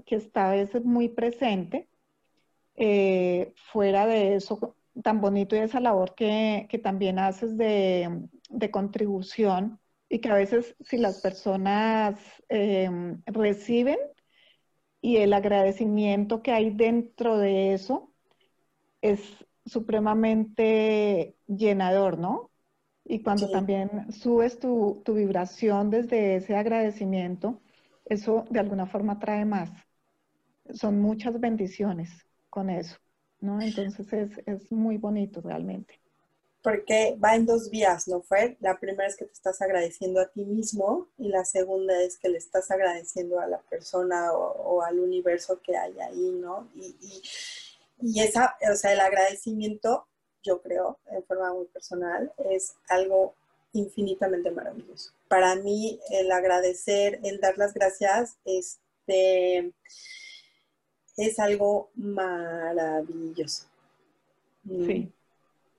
que está a veces muy presente, eh, fuera de eso, tan bonito y esa labor que, también haces de, contribución y que a veces si las personas em, reciben y el agradecimiento que hay dentro de eso es supremamente llenador, ¿no? Y cuando también subes tu, tu, vibración desde ese agradecimiento, eso de alguna forma trae más. Son muchas bendiciones con eso. ¿No? Entonces es, es muy bonito realmente. Porque va en dos vías, ¿no, fue? La primera es que te estás agradeciendo a ti mismo y la segunda es que le estás agradeciendo a la persona o, al universo que hay ahí, ¿no? Y, y, y, esa, o sea, el agradecimiento, yo creo, en forma muy personal, es algo infinitamente maravilloso. Para mí, el agradecer, el dar las gracias, este es algo maravilloso. Mm. Sí.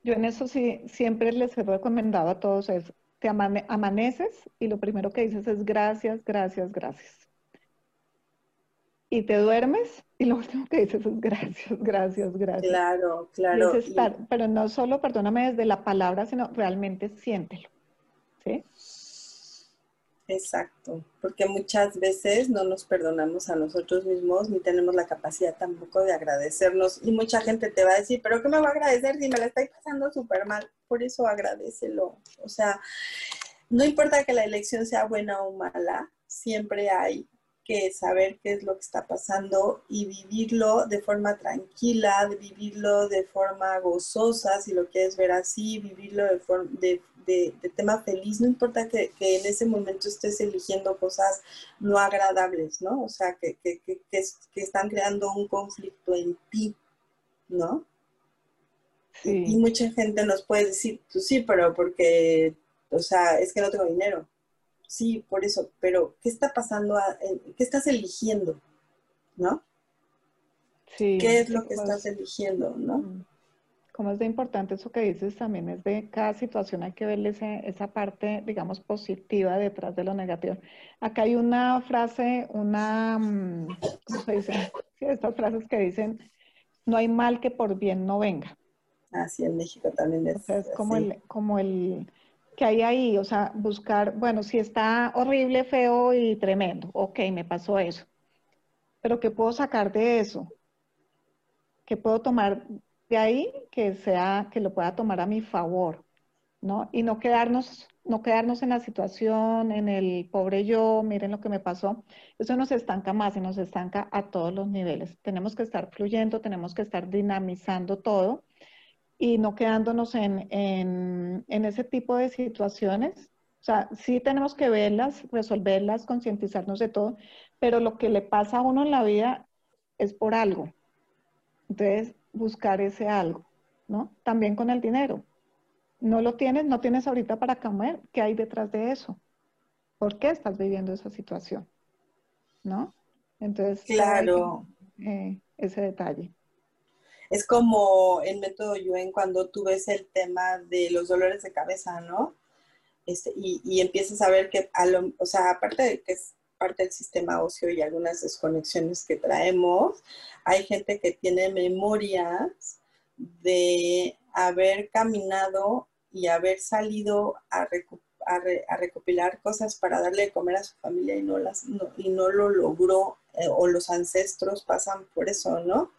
Yo en eso sí, siempre les he recomendado a todos es, te amaneces y lo primero que dices es gracias, gracias, gracias. Y te duermes y lo último que dices es gracias, gracias, gracias. Claro, claro. Pero no solo, perdóname, desde la palabra, sino realmente siéntelo. ¿Sí? Exacto, porque muchas veces no nos perdonamos a nosotros mismos ni tenemos la capacidad tampoco de agradecernos. Y mucha gente te va a decir, pero ¿qué me va a agradecer si me la estoy pasando súper mal? Por eso agradecelo. O sea, no importa que la elección sea buena o mala, siempre hay que saber qué es lo que está pasando y vivirlo de forma tranquila, de vivirlo de forma gozosa, si lo quieres ver así, vivirlo de, de, de, tema feliz, no importa que, en ese momento estés eligiendo cosas no agradables, ¿no? O sea, que, que, están creando un conflicto en ti, ¿no? Y, mucha gente nos puede decir, pues sí, pero porque, o sea, es que no tengo dinero. Sí, por eso, pero ¿qué está pasando? ¿Qué estás eligiendo? ¿No? Sí, ¿Qué es lo que pues estás eligiendo? ¿no? Mm como es de importante eso que dices, también es de cada situación hay que verle esa parte, digamos, positiva detrás de lo negativo. Acá hay una frase, una, mm, ¿cómo se dice? estas frases que dicen, no hay mal que por bien no venga. Así en México también es. O sea, es como el, como el que hay ahí, o sea, buscar, bueno, si está horrible, feo y tremendo, ok, me pasó eso. Pero ¿qué puedo sacar de eso? ¿Qué puedo tomar de ahí que sea, que lo pueda tomar a mi favor, ¿no? Y no quedarnos, no quedarnos en la situación, en el pobre yo, miren lo que me pasó. Eso nos estanca más y nos estanca a todos los niveles. Tenemos que estar fluyendo, tenemos que estar dinamizando todo y no quedándonos en, en, en ese tipo de situaciones. O sea, sí tenemos que verlas, resolverlas, concientizarnos de todo, pero lo que le pasa a uno en la vida es por algo. Entonces, buscar ese algo, ¿no? También con el dinero. No lo tienes, no tienes ahorita para comer. ¿Qué hay detrás de eso? ¿Por qué estás viviendo esa situación? ¿No? Entonces, claro. Eh, ese detalle. Es como el método Yuen cuando tú ves el tema de los dolores de cabeza, ¿no? Este, y, empiezas a ver que, a lo, o sea, aparte de que es parte del sistema óseo y algunas desconexiones que traemos. Hay gente que tiene memorias de haber caminado y haber salido a, recopilar cosas para darle de comer a su familia y no, las, y no lo logró, eh, o los ancestros pasan por eso, ¿no?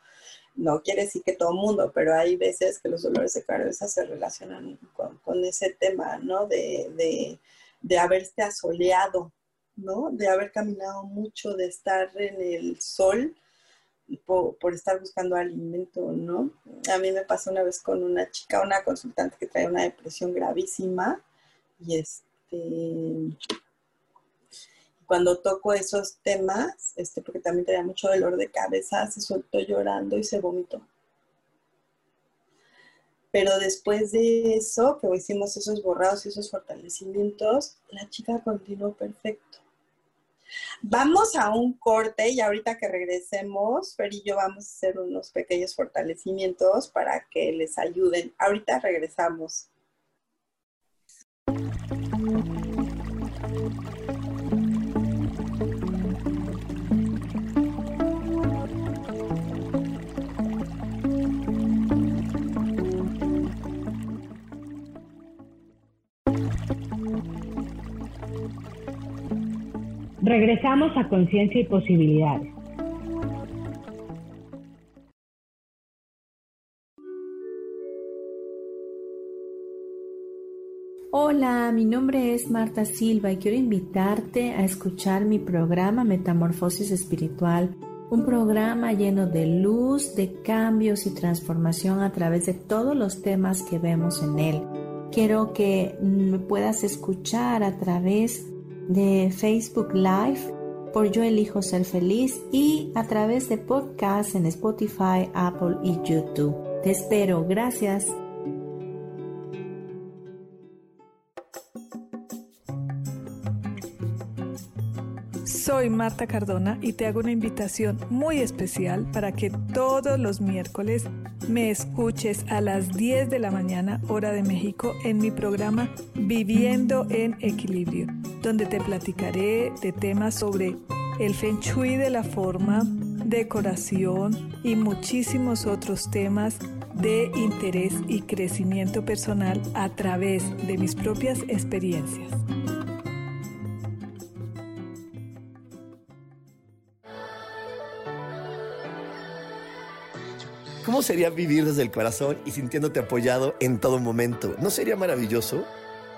No quiere decir que todo el mundo, pero hay veces que los dolores de cabeza se relacionan con, ese tema, ¿no? De, de, de asoleado, ¿no? De haber caminado mucho, de estar en el sol por, estar buscando alimento, ¿no? A mí me pasó una vez con una chica, una consultante que trae una depresión gravísima y este cuando toco esos temas, este, porque también tenía mucho dolor de cabeza, se soltó llorando y se vomitó. Pero después de eso, que hicimos esos borrados y esos fortalecimientos, la chica continuó perfecto. Vamos a un corte y ahorita que regresemos, Fer y yo vamos a hacer unos pequeños fortalecimientos para que les ayuden. Ahorita regresamos. Regresamos a Conciencia y Posibilidades. Hola, mi nombre es Marta Silva y quiero invitarte a escuchar mi programa Metamorfosis Espiritual, un programa lleno de luz, de cambios y transformación a través de todos los temas que vemos en él. Quiero que me puedas escuchar a través de Facebook Live por Yo Elijo Ser Feliz y a través de podcasts en Spotify, Apple y YouTube. Te espero, gracias. Soy Marta Cardona y te hago una invitación muy especial para que todos los miércoles me escuches a las 10 de la mañana hora de México en mi programa Viviendo en Equilibrio, donde te platicaré de temas sobre el feng shui de la forma, decoración y muchísimos otros temas de interés y crecimiento personal a través de mis propias experiencias. ¿Cómo sería vivir desde el corazón y sintiéndote apoyado en todo momento? ¿No sería maravilloso?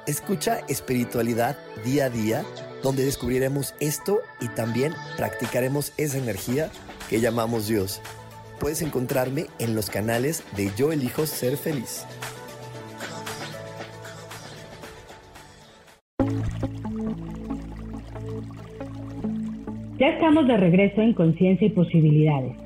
Escucha espiritualidad día a día, donde descubriremos esto y también practicaremos esa energía que llamamos Dios. Puedes encontrarme en los canales de Yo elijo ser feliz. Ya estamos de regreso en Conciencia y Posibilidades.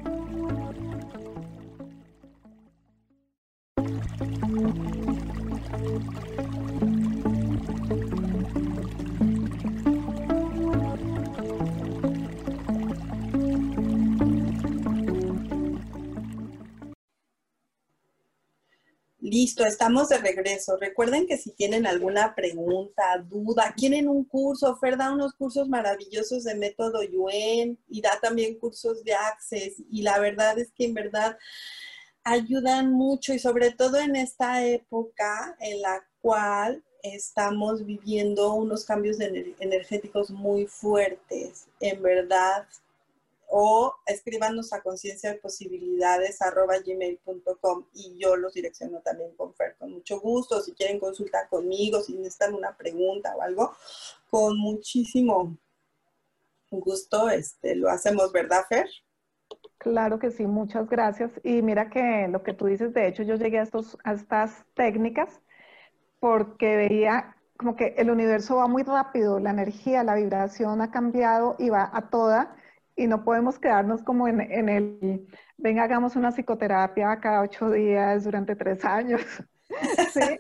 Estamos de regreso. Recuerden que si tienen alguna pregunta, duda, quieren un curso, Fer da unos cursos maravillosos de método Yuen y da también cursos de Access. Y la verdad es que en verdad ayudan mucho y sobre todo en esta época en la cual estamos viviendo unos cambios energéticos muy fuertes. En verdad, o escríbanos a conciencia de posibilidades gmail.com y yo los direcciono también con Fer con mucho gusto. Si quieren consultar conmigo, si necesitan una pregunta o algo, con muchísimo gusto este, lo hacemos, ¿verdad, Fer? Claro que sí, muchas gracias. Y mira que lo que tú dices, de hecho, yo llegué a, estos, a estas técnicas porque veía como que el universo va muy rápido, la energía, la vibración ha cambiado y va a toda y no podemos quedarnos como en, en, el, venga, hagamos una psicoterapia cada ocho días durante tres años. ¿Sí?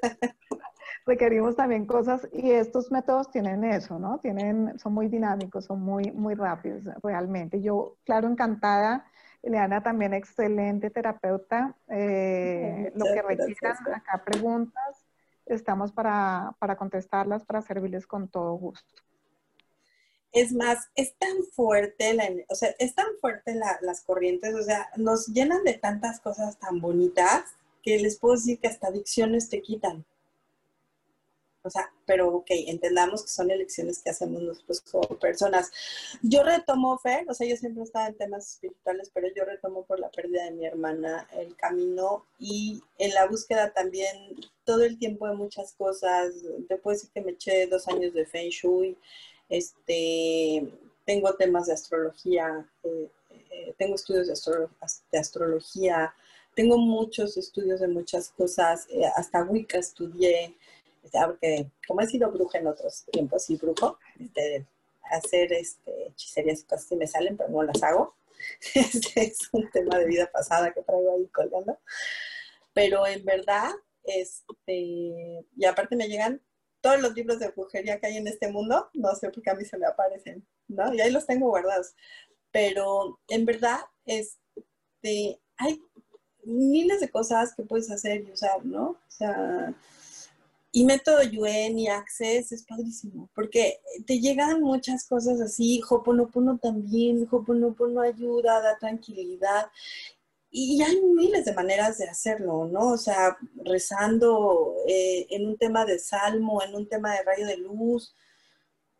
Requerimos también cosas y estos métodos tienen eso, ¿no? Tienen, son muy dinámicos, son muy, muy rápidos realmente. Yo, claro, encantada. Eliana también excelente terapeuta. Eh, lo que requieran acá preguntas, estamos para, para contestarlas, para servirles con todo gusto. Es más, es tan fuerte, la, o sea, es tan fuerte las corrientes, o sea, nos llenan de tantas cosas tan bonitas que les puedo decir que hasta adicciones te quitan. O sea, pero ok, entendamos que son elecciones que hacemos nosotros como personas. Yo retomo, fe, o sea, yo siempre estaba en temas espirituales, pero yo retomo por la pérdida de mi hermana el camino y en la búsqueda también todo el tiempo de muchas cosas. Puedo decir que me eché dos años de Feng Shui, este, tengo temas de astrología, eh, eh, tengo estudios de, astrología, tengo muchos estudios de muchas cosas, eh, hasta Wicca estudié, porque como he sido bruja en otros tiempos y brujo, este, hacer este, hechicerías y cosas que me salen, pero no las hago. Este es un tema de vida pasada que traigo ahí colgando. Pero en verdad, este, y aparte me llegan todos los libros de brujería que hay en este mundo, no sé por qué a mí se me aparecen, ¿no? Y ahí los tengo guardados. Pero en verdad, este, hay miles de cosas que puedes hacer y usar, ¿no? O sea, y método Yuen y Access es padrísimo, porque te llegan muchas cosas así, Hoponopono también, Hoponopono ayuda, da tranquilidad, y hay miles de maneras de hacerlo, ¿no? O sea, rezando eh, en un tema de salmo, en un tema de rayo de luz,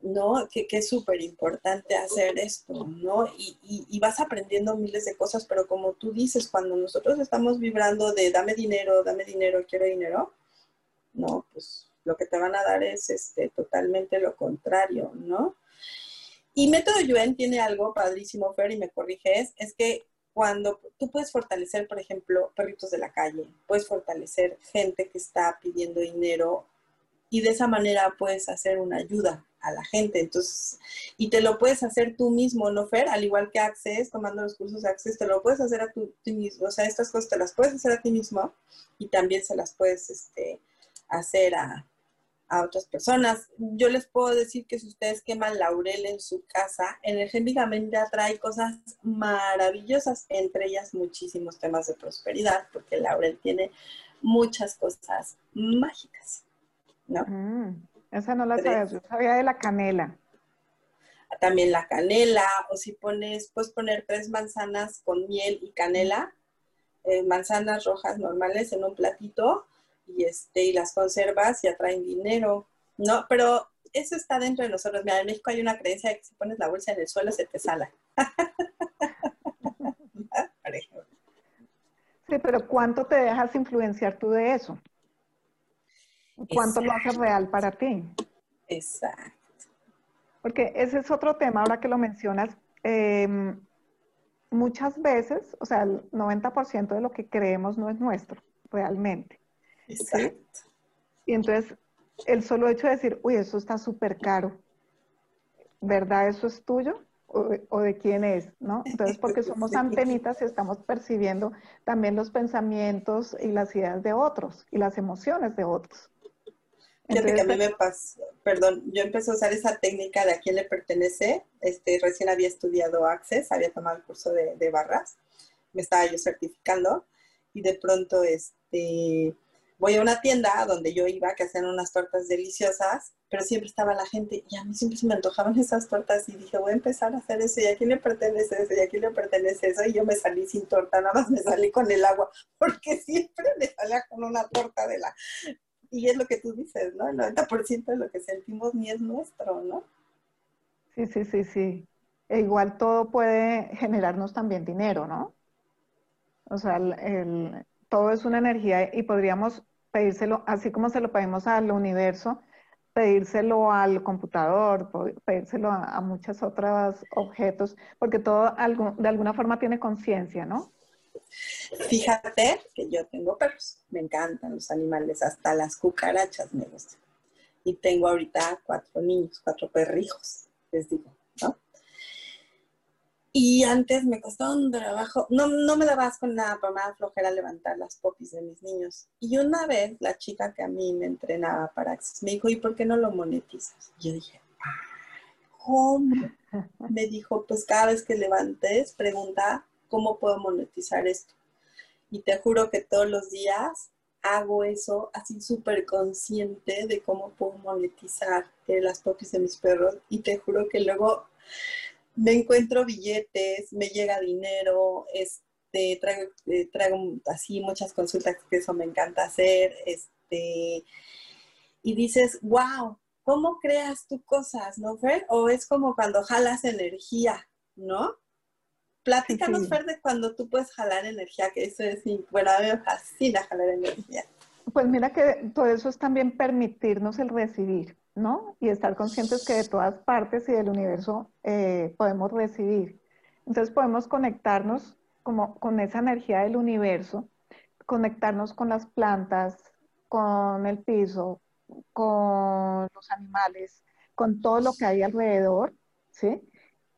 ¿no? Que, es súper importante hacer esto, ¿no? Y, vas aprendiendo miles de cosas, pero como tú dices, cuando nosotros estamos vibrando de dame dinero, dame dinero, quiero dinero, ¿no? Pues lo que te van a dar es este, totalmente lo contrario, ¿no? Y Método Yuen tiene algo padrísimo, Fer, y me corriges, es que cuando tú puedes fortalecer, por ejemplo, perritos de la calle, puedes fortalecer gente que está pidiendo dinero y de esa manera puedes hacer una ayuda a la gente. Entonces, y te lo puedes hacer tú mismo, ¿no, Fer? Al igual que Access, tomando los cursos de Access, te lo puedes hacer a ti mismo. O sea, estas cosas te las puedes hacer a ti mismo y también se las puedes este, hacer a, a otras personas. Yo les puedo decir que si ustedes queman laurel en su casa, energéticamente atrae cosas maravillosas, entre ellas muchísimos temas de prosperidad, porque el laurel tiene muchas cosas mágicas. ¿no? Mm, esa no la sabía, yo sabía de la canela. También la canela, o si pones, puedes poner tres manzanas con miel y canela, eh, manzanas rojas normales en un platito, y, este, y las conservas y atraen dinero, ¿no? Pero eso está dentro de nosotros. Mira, en México hay una creencia de que si pones la bolsa en el suelo se te sala. sí, pero ¿cuánto te dejas influenciar tú de eso? ¿Cuánto lo haces real para ti? Exacto. Porque ese es otro tema, ahora que lo mencionas. Em, muchas veces, o sea, el 90% de lo que creemos no es nuestro, realmente. Exacto. Y entonces, el solo hecho de decir, uy, eso está súper caro, ¿verdad? ¿Eso es tuyo? O, de quién es, ¿no? Entonces, porque somos antenitas y estamos percibiendo también los pensamientos y las ideas de otros y las emociones de otros. Que a mí me pasó, perdón, yo empecé a usar esa técnica de a quién le pertenece. Este, recién había estudiado Access, había tomado el curso de, de barras, me estaba yo certificando y de pronto, este, voy a una tienda donde yo iba, que hacían unas tortas deliciosas, pero siempre estaba la gente y a mí siempre se me antojaban esas tortas y dije, voy a empezar a hacer eso y a quién le pertenece eso y a quién le pertenece eso y yo me salí sin torta, nada más me salí con el agua, porque siempre me salía con una torta de la... Y es lo que tú dices, ¿no? El 90% de lo que sentimos ni es nuestro, ¿no? Sí, sí, sí, sí. E igual todo puede generarnos también dinero, ¿no? O sea, el, todo es una energía y podríamos pedírselo, así como se lo pedimos al universo, pedírselo al computador, pedírselo a, muchos otros objetos, porque todo de alguna forma tiene conciencia, ¿no? Fíjate que yo tengo perros, me encantan los animales, hasta las cucarachas me gustan. Y tengo ahorita cuatro niños, cuatro perrijos, les digo, ¿no? Y antes me costaba un trabajo, no, no me daba con nada, pero me daba flojera levantar las popis de mis niños. Y una vez la chica que a mí me entrenaba para Access me dijo, ¿y por qué no lo monetizas? Y yo dije, ¿cómo? Me dijo, pues cada vez que levantes, pregunta, ¿cómo puedo monetizar esto? Y te juro que todos los días hago eso así súper consciente de cómo puedo monetizar eh, las popis de mis perros. Y te juro que luego me encuentro billetes, me llega dinero, este, traigo, eh, traigo así muchas consultas, que eso me encanta hacer, este, y dices, wow, ¿cómo creas tú cosas, no, Fer? O es como cuando jalas energía, ¿no? Platícanos, Fer, de cuando tú puedes jalar energía, que eso es, bueno, a mí me fascina jalar energía. Pues mira que todo eso es también permitirnos el recibir. ¿No? Y estar conscientes que de todas partes y del universo eh, podemos recibir. Entonces podemos conectarnos como con esa energía del universo, conectarnos con las plantas, con el piso, con los animales, con todo lo que hay alrededor, ¿sí?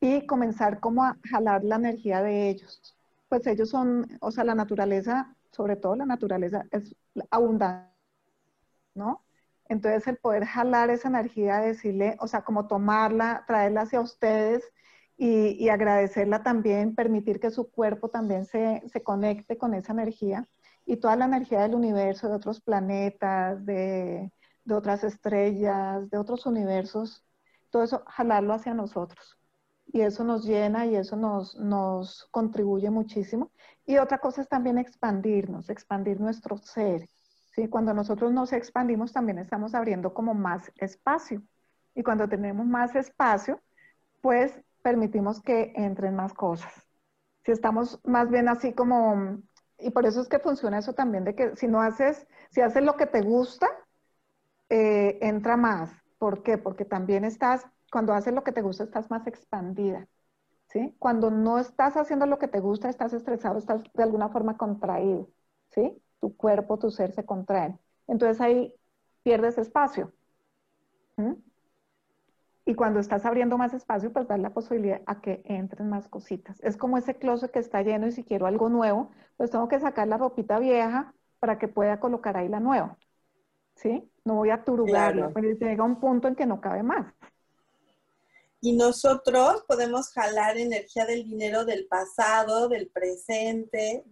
Y comenzar como a jalar la energía de ellos. Pues ellos son, o sea, la naturaleza, sobre todo la naturaleza, es abundante ¿no? Entonces el poder jalar esa energía, decirle, o sea, como tomarla, traerla hacia ustedes y, agradecerla también, permitir que su cuerpo también se, conecte con esa energía y toda la energía del universo, de otros planetas, de, otras estrellas, de otros universos, todo eso jalarlo hacia nosotros. Y eso nos llena y eso nos contribuye muchísimo. Y otra cosa es también expandirnos, expandir nuestro ser ¿sí? Cuando nosotros nos expandimos también estamos abriendo como más espacio. Y cuando tenemos más espacio, pues permitimos que entren más cosas. Si estamos más bien así como, y por eso es que funciona eso también, de que si no haces, si haces lo que te gusta, eh, entra más. ¿Por qué? Porque también estás, cuando haces lo que te gusta, estás más expandida. ¿Sí? Cuando no estás haciendo lo que te gusta, estás estresado, estás de alguna forma contraído, ¿sí? Tu cuerpo, tu ser se contraen. Entonces ahí pierdes espacio. ¿Mm? Y cuando estás abriendo más espacio, pues das la posibilidad a que entren más cositas. Es como ese closet que está lleno y si quiero algo nuevo, pues tengo que sacar la ropita vieja para que pueda colocar ahí la nueva. ¿Sí? No voy a turularlo, pero llega un punto en que no cabe más. Y nosotros podemos jalar energía del dinero del pasado, del presente,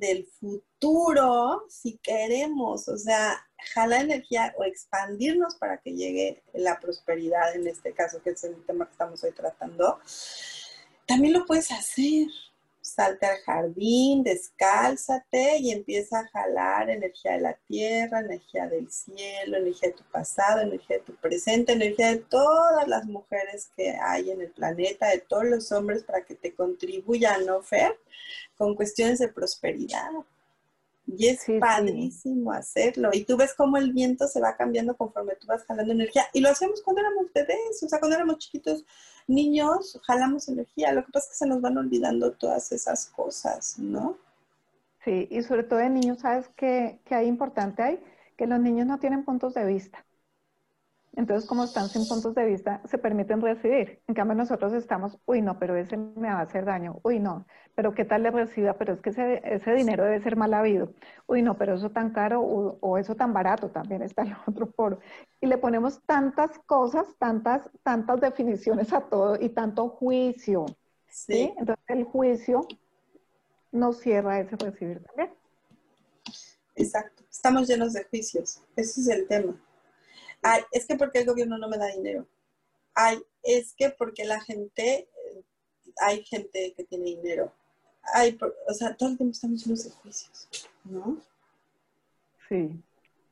del futuro, si queremos, o sea, jalar energía o expandirnos para que llegue la prosperidad, en este caso, que es el tema que estamos hoy tratando, también lo puedes hacer salte al jardín, descálzate y empieza a jalar energía de la tierra, energía del cielo, energía de tu pasado, energía de tu presente, energía de todas las mujeres que hay en el planeta, de todos los hombres para que te contribuyan, ¿no, Fer? Con cuestiones de prosperidad. Y es padrísimo hacerlo. Y tú ves cómo el viento se va cambiando conforme tú vas jalando energía. Y lo hacemos cuando éramos bebés, o sea, cuando éramos chiquitos, niños, jalamos energía. Lo que pasa es que se nos van olvidando todas esas cosas, ¿no? Sí, y sobre todo de niños, ¿sabes qué, qué hay importante ahí? Que los niños no tienen puntos de vista. Entonces, como están sin puntos de vista, se permiten recibir. En cambio, nosotros estamos, uy, no, pero ese me va a hacer daño. Uy, no, pero ¿qué tal le reciba? Pero es que ese, ese dinero debe ser mal habido. Uy, no, pero eso tan caro o, eso tan barato también está el otro por. Y le ponemos tantas cosas, tantas, tantas definiciones a todo y tanto juicio. ¿sí? Entonces, el juicio nos cierra ese recibir también. Exacto. Estamos llenos de juicios. Ese es el tema. Ay, es que porque el gobierno no me da dinero. Ay, es que porque la gente, hay gente que tiene dinero. Ay, o sea, todo el tiempo estamos en los juicios, ¿no? Sí.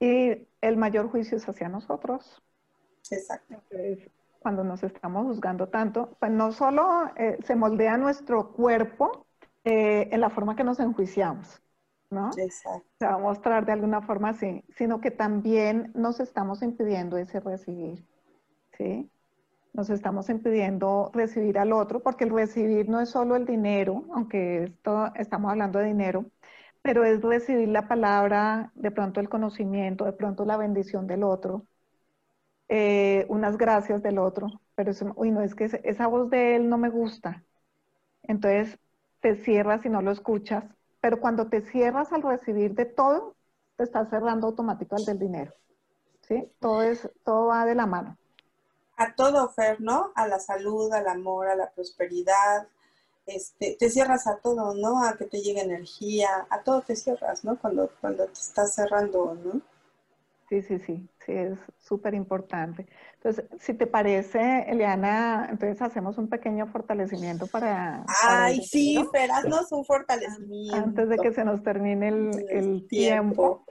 Y el mayor juicio es hacia nosotros. Exacto. Entonces, cuando nos estamos juzgando tanto, pues no solo eh, se moldea nuestro cuerpo eh, en la forma que nos enjuiciamos, ¿no? Exacto. Se va a mostrar de alguna forma así, sino que también nos estamos impidiendo ese recibir, ¿sí? Nos estamos impidiendo recibir al otro, porque el recibir no es solo el dinero, aunque esto estamos hablando de dinero, pero es recibir la palabra, de pronto el conocimiento, de pronto la bendición del otro, eh, unas gracias del otro, pero uy, no, es que esa voz de él no me gusta. Entonces te cierras y no lo escuchas pero cuando te cierras al recibir de todo, te estás cerrando automático al del dinero. ¿Sí? Todo, es, todo va de la mano. A todo, Fer, ¿no? A la salud, al amor, a la prosperidad. Este, te cierras a todo, ¿no? A que te llegue energía, a todo te cierras, ¿no? Cuando, cuando te estás cerrando, ¿no? Sí, sí, sí, sí, es súper importante. Entonces, si te parece, Eliana, entonces hacemos un pequeño fortalecimiento para... Ay, sí, Fer, un fortalecimiento. Antes de que se nos termine el, tiempo.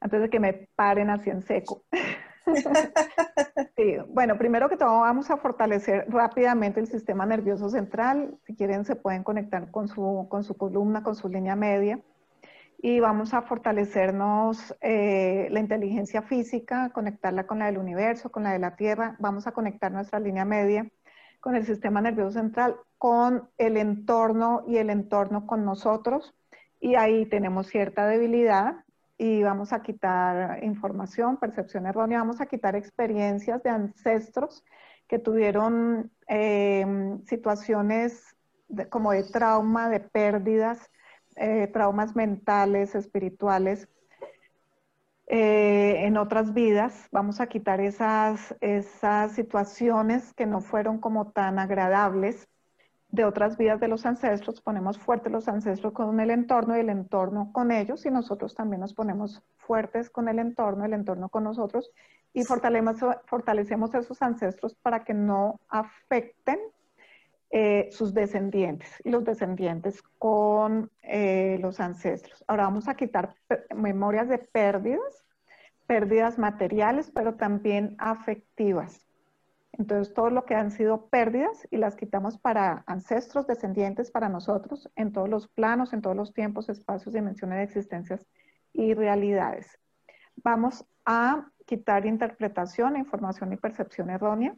antes de que me paren así en seco. sí, bueno, primero que todo vamos a fortalecer rápidamente el sistema nervioso central. Si quieren, se pueden conectar con su, con su columna, con su línea media y vamos a fortalecernos eh, la inteligencia física, conectarla con la del universo, con la de la Tierra, vamos a conectar nuestra línea media con el sistema nervioso central, con el entorno y el entorno con nosotros. Y ahí tenemos cierta debilidad y vamos a quitar información, percepción errónea, vamos a quitar experiencias de ancestros que tuvieron eh, situaciones como de trauma, de pérdidas, eh, traumas mentales, espirituales, eh, en otras vidas, vamos a quitar esas, esas situaciones que no fueron como tan agradables de otras vidas de los ancestros, ponemos fuertes los ancestros con el entorno y el entorno con ellos y nosotros también nos ponemos fuertes con el entorno, el entorno con nosotros y fortalecemos, fortalecemos esos ancestros para que no afecten eh, sus descendientes y los descendientes con eh, los ancestros. Ahora vamos a quitar memorias de pérdidas, pérdidas materiales, pero también afectivas. Entonces, todo lo que han sido pérdidas y las quitamos para ancestros, descendientes, para nosotros, en todos los planos, en todos los tiempos, espacios, dimensiones de existencias y realidades. Vamos a quitar interpretación, información y percepción errónea,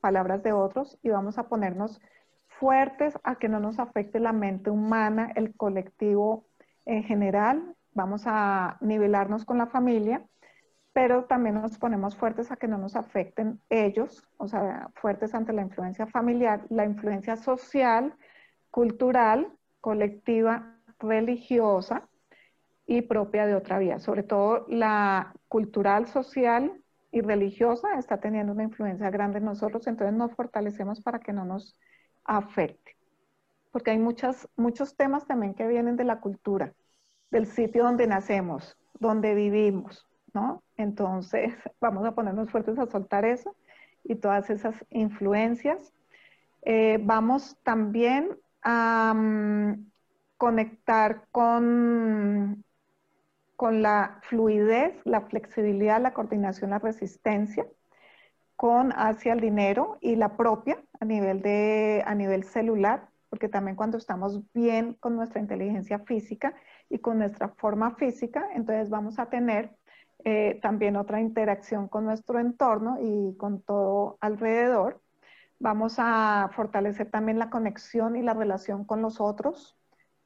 palabras de otros, y vamos a ponernos fuertes a que no nos afecte la mente humana, el colectivo en general. Vamos a nivelarnos con la familia, pero también nos ponemos fuertes a que no nos afecten ellos, o sea, fuertes ante la influencia familiar, la influencia social, cultural, colectiva, religiosa y propia de otra vía. Sobre todo la cultural, social y religiosa está teniendo una influencia grande en nosotros, entonces nos fortalecemos para que no nos afecte. Porque hay muchas, muchos temas también que vienen de la cultura, del sitio donde nacemos, donde vivimos, ¿no? Entonces, vamos a ponernos fuertes a soltar eso y todas esas influencias. Eh, vamos también a mm, conectar con, con la fluidez, la flexibilidad, la coordinación, la resistencia con hacia el dinero y la propia a nivel, de, a nivel celular, porque también cuando estamos bien con nuestra inteligencia física y con nuestra forma física, entonces vamos a tener eh, también otra interacción con nuestro entorno y con todo alrededor. Vamos a fortalecer también la conexión y la relación con los otros,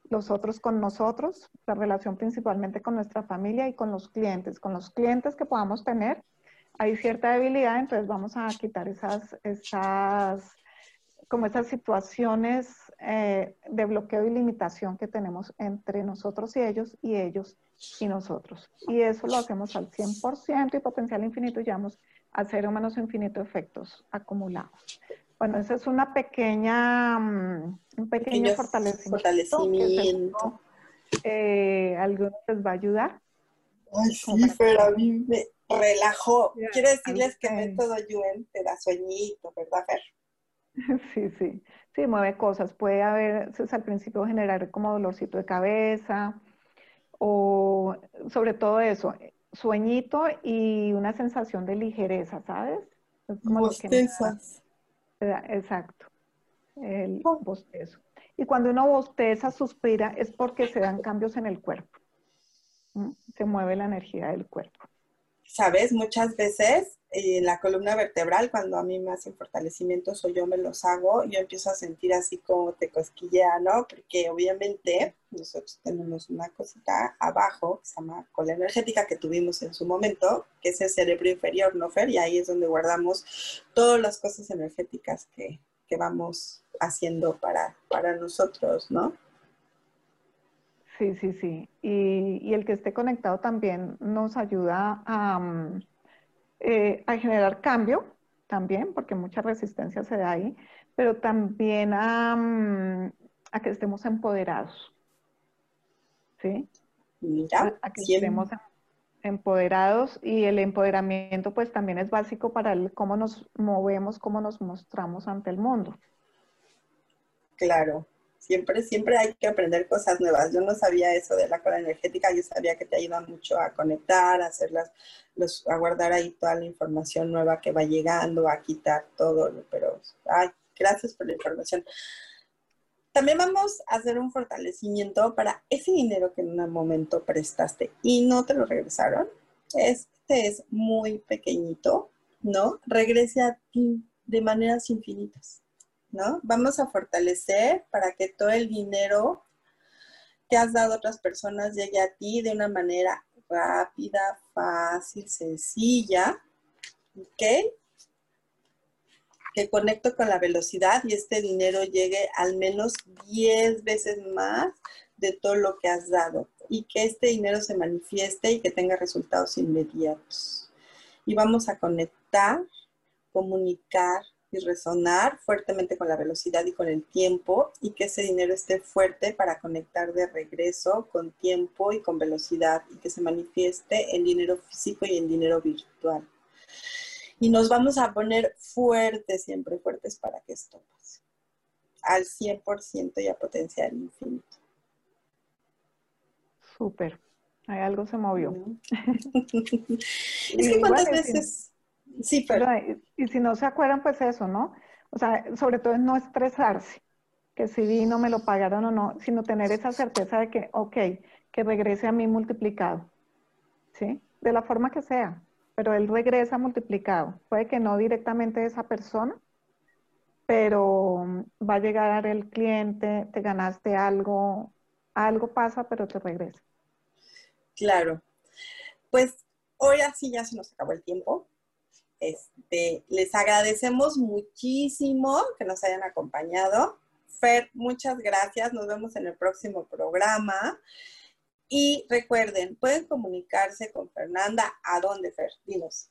los otros con nosotros, la relación principalmente con nuestra familia y con los clientes, con los clientes que podamos tener hay cierta debilidad, entonces vamos a quitar esas, esas como esas situaciones eh, de bloqueo y limitación que tenemos entre nosotros y ellos y ellos y nosotros. Y eso lo hacemos al 100% y potencial infinito y llevamos a cero menos infinito efectos acumulados. Bueno, esa es una pequeña, mm, un pequeño fortalecimiento. fortalecimiento. Eh, algunos les va a ayudar. Ay, sí, pero a mí me, relajó. Quiero decirles que método Yuen te da sueñito, ¿verdad, Fer? Sí, sí. Sí, mueve cosas. Puede haber, al principio generar como dolorcito de cabeza o sobre todo eso, sueñito y una sensación de ligereza, ¿sabes? como Bostezas. Exacto. El oh. bostezo. Y cuando uno bosteza, suspira, es porque se dan cambios en el cuerpo. Se mueve la energía del cuerpo. ¿Sabes? Muchas veces en la columna vertebral, cuando a mí me hacen fortalecimientos o yo me los hago, yo empiezo a sentir así como te cosquillea, ¿no? Porque obviamente nosotros tenemos una cosita abajo que se llama cola energética que tuvimos en su momento, que es el cerebro inferior, ¿no, Fer? Y ahí es donde guardamos todas las cosas energéticas que, que vamos haciendo para, para nosotros, ¿no? Sí, sí, sí. Y, el que esté conectado también nos ayuda a, mm, eh, a, generar cambio, también, porque mucha resistencia se da ahí, pero también a, mm, a que estemos empoderados. ¿Sí? Mira, a, que estemos empoderados y el empoderamiento pues también es básico para el, cómo nos movemos, cómo nos mostramos ante el mundo. Claro, Siempre, siempre hay que aprender cosas nuevas. Yo no sabía eso de la cola energética, yo sabía que te ayuda mucho a conectar, a hacerlas, los, a guardar ahí toda la información nueva que va llegando, a quitar todo, pero ay, gracias por la información. También vamos a hacer un fortalecimiento para ese dinero que en un momento prestaste y no te lo regresaron. Este es muy pequeñito, ¿no? Regrese a ti de maneras infinitas. ¿No? Vamos a fortalecer para que todo el dinero que has dado a otras personas llegue a ti de una manera rápida, fácil, sencilla, ¿ok? Que conecto con la velocidad y este dinero llegue al menos 10 veces más de todo lo que has dado. y que este dinero se manifieste y que tenga resultados inmediatos. Y vamos a conectar, comunicar y resonar fuertemente con la velocidad y con el tiempo y que ese dinero esté fuerte para conectar de regreso con tiempo y con velocidad y que se manifieste en dinero físico y en dinero virtual. Y nos vamos a poner fuertes, siempre fuertes para que esto pase. Al 100% y a potencial infinito. Súper. Algo se movió. es que cuántas veces... Sí, pero... Y, si no se acuerdan, pues eso, ¿no? O sea, sobre todo es no estresarse, que si vino, me lo pagaron o no, sino tener esa certeza de que, ok, que regrese a mí multiplicado, ¿sí? De la forma que sea, pero él regresa multiplicado. Puede que no directamente esa persona, pero va a llegar el cliente, te ganaste algo, algo pasa, pero te regresa. Claro. Pues hoy así ya se nos acabó el tiempo. Este, les agradecemos muchísimo que nos hayan acompañado. Fer, muchas gracias. Nos vemos en el próximo programa. Y recuerden, pueden comunicarse con Fernanda. ¿A dónde, Fer? Dinos.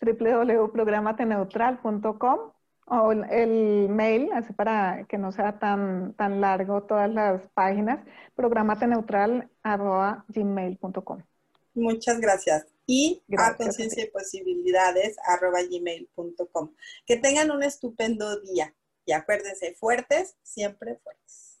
www.programateneutral.com o el mail, así para que no sea tan, tan largo todas las páginas, programateneutral.gmail.com. Muchas gracias y a conciencia y posibilidades arroba gmail.com. Que tengan un estupendo día y acuérdense, fuertes, siempre fuertes.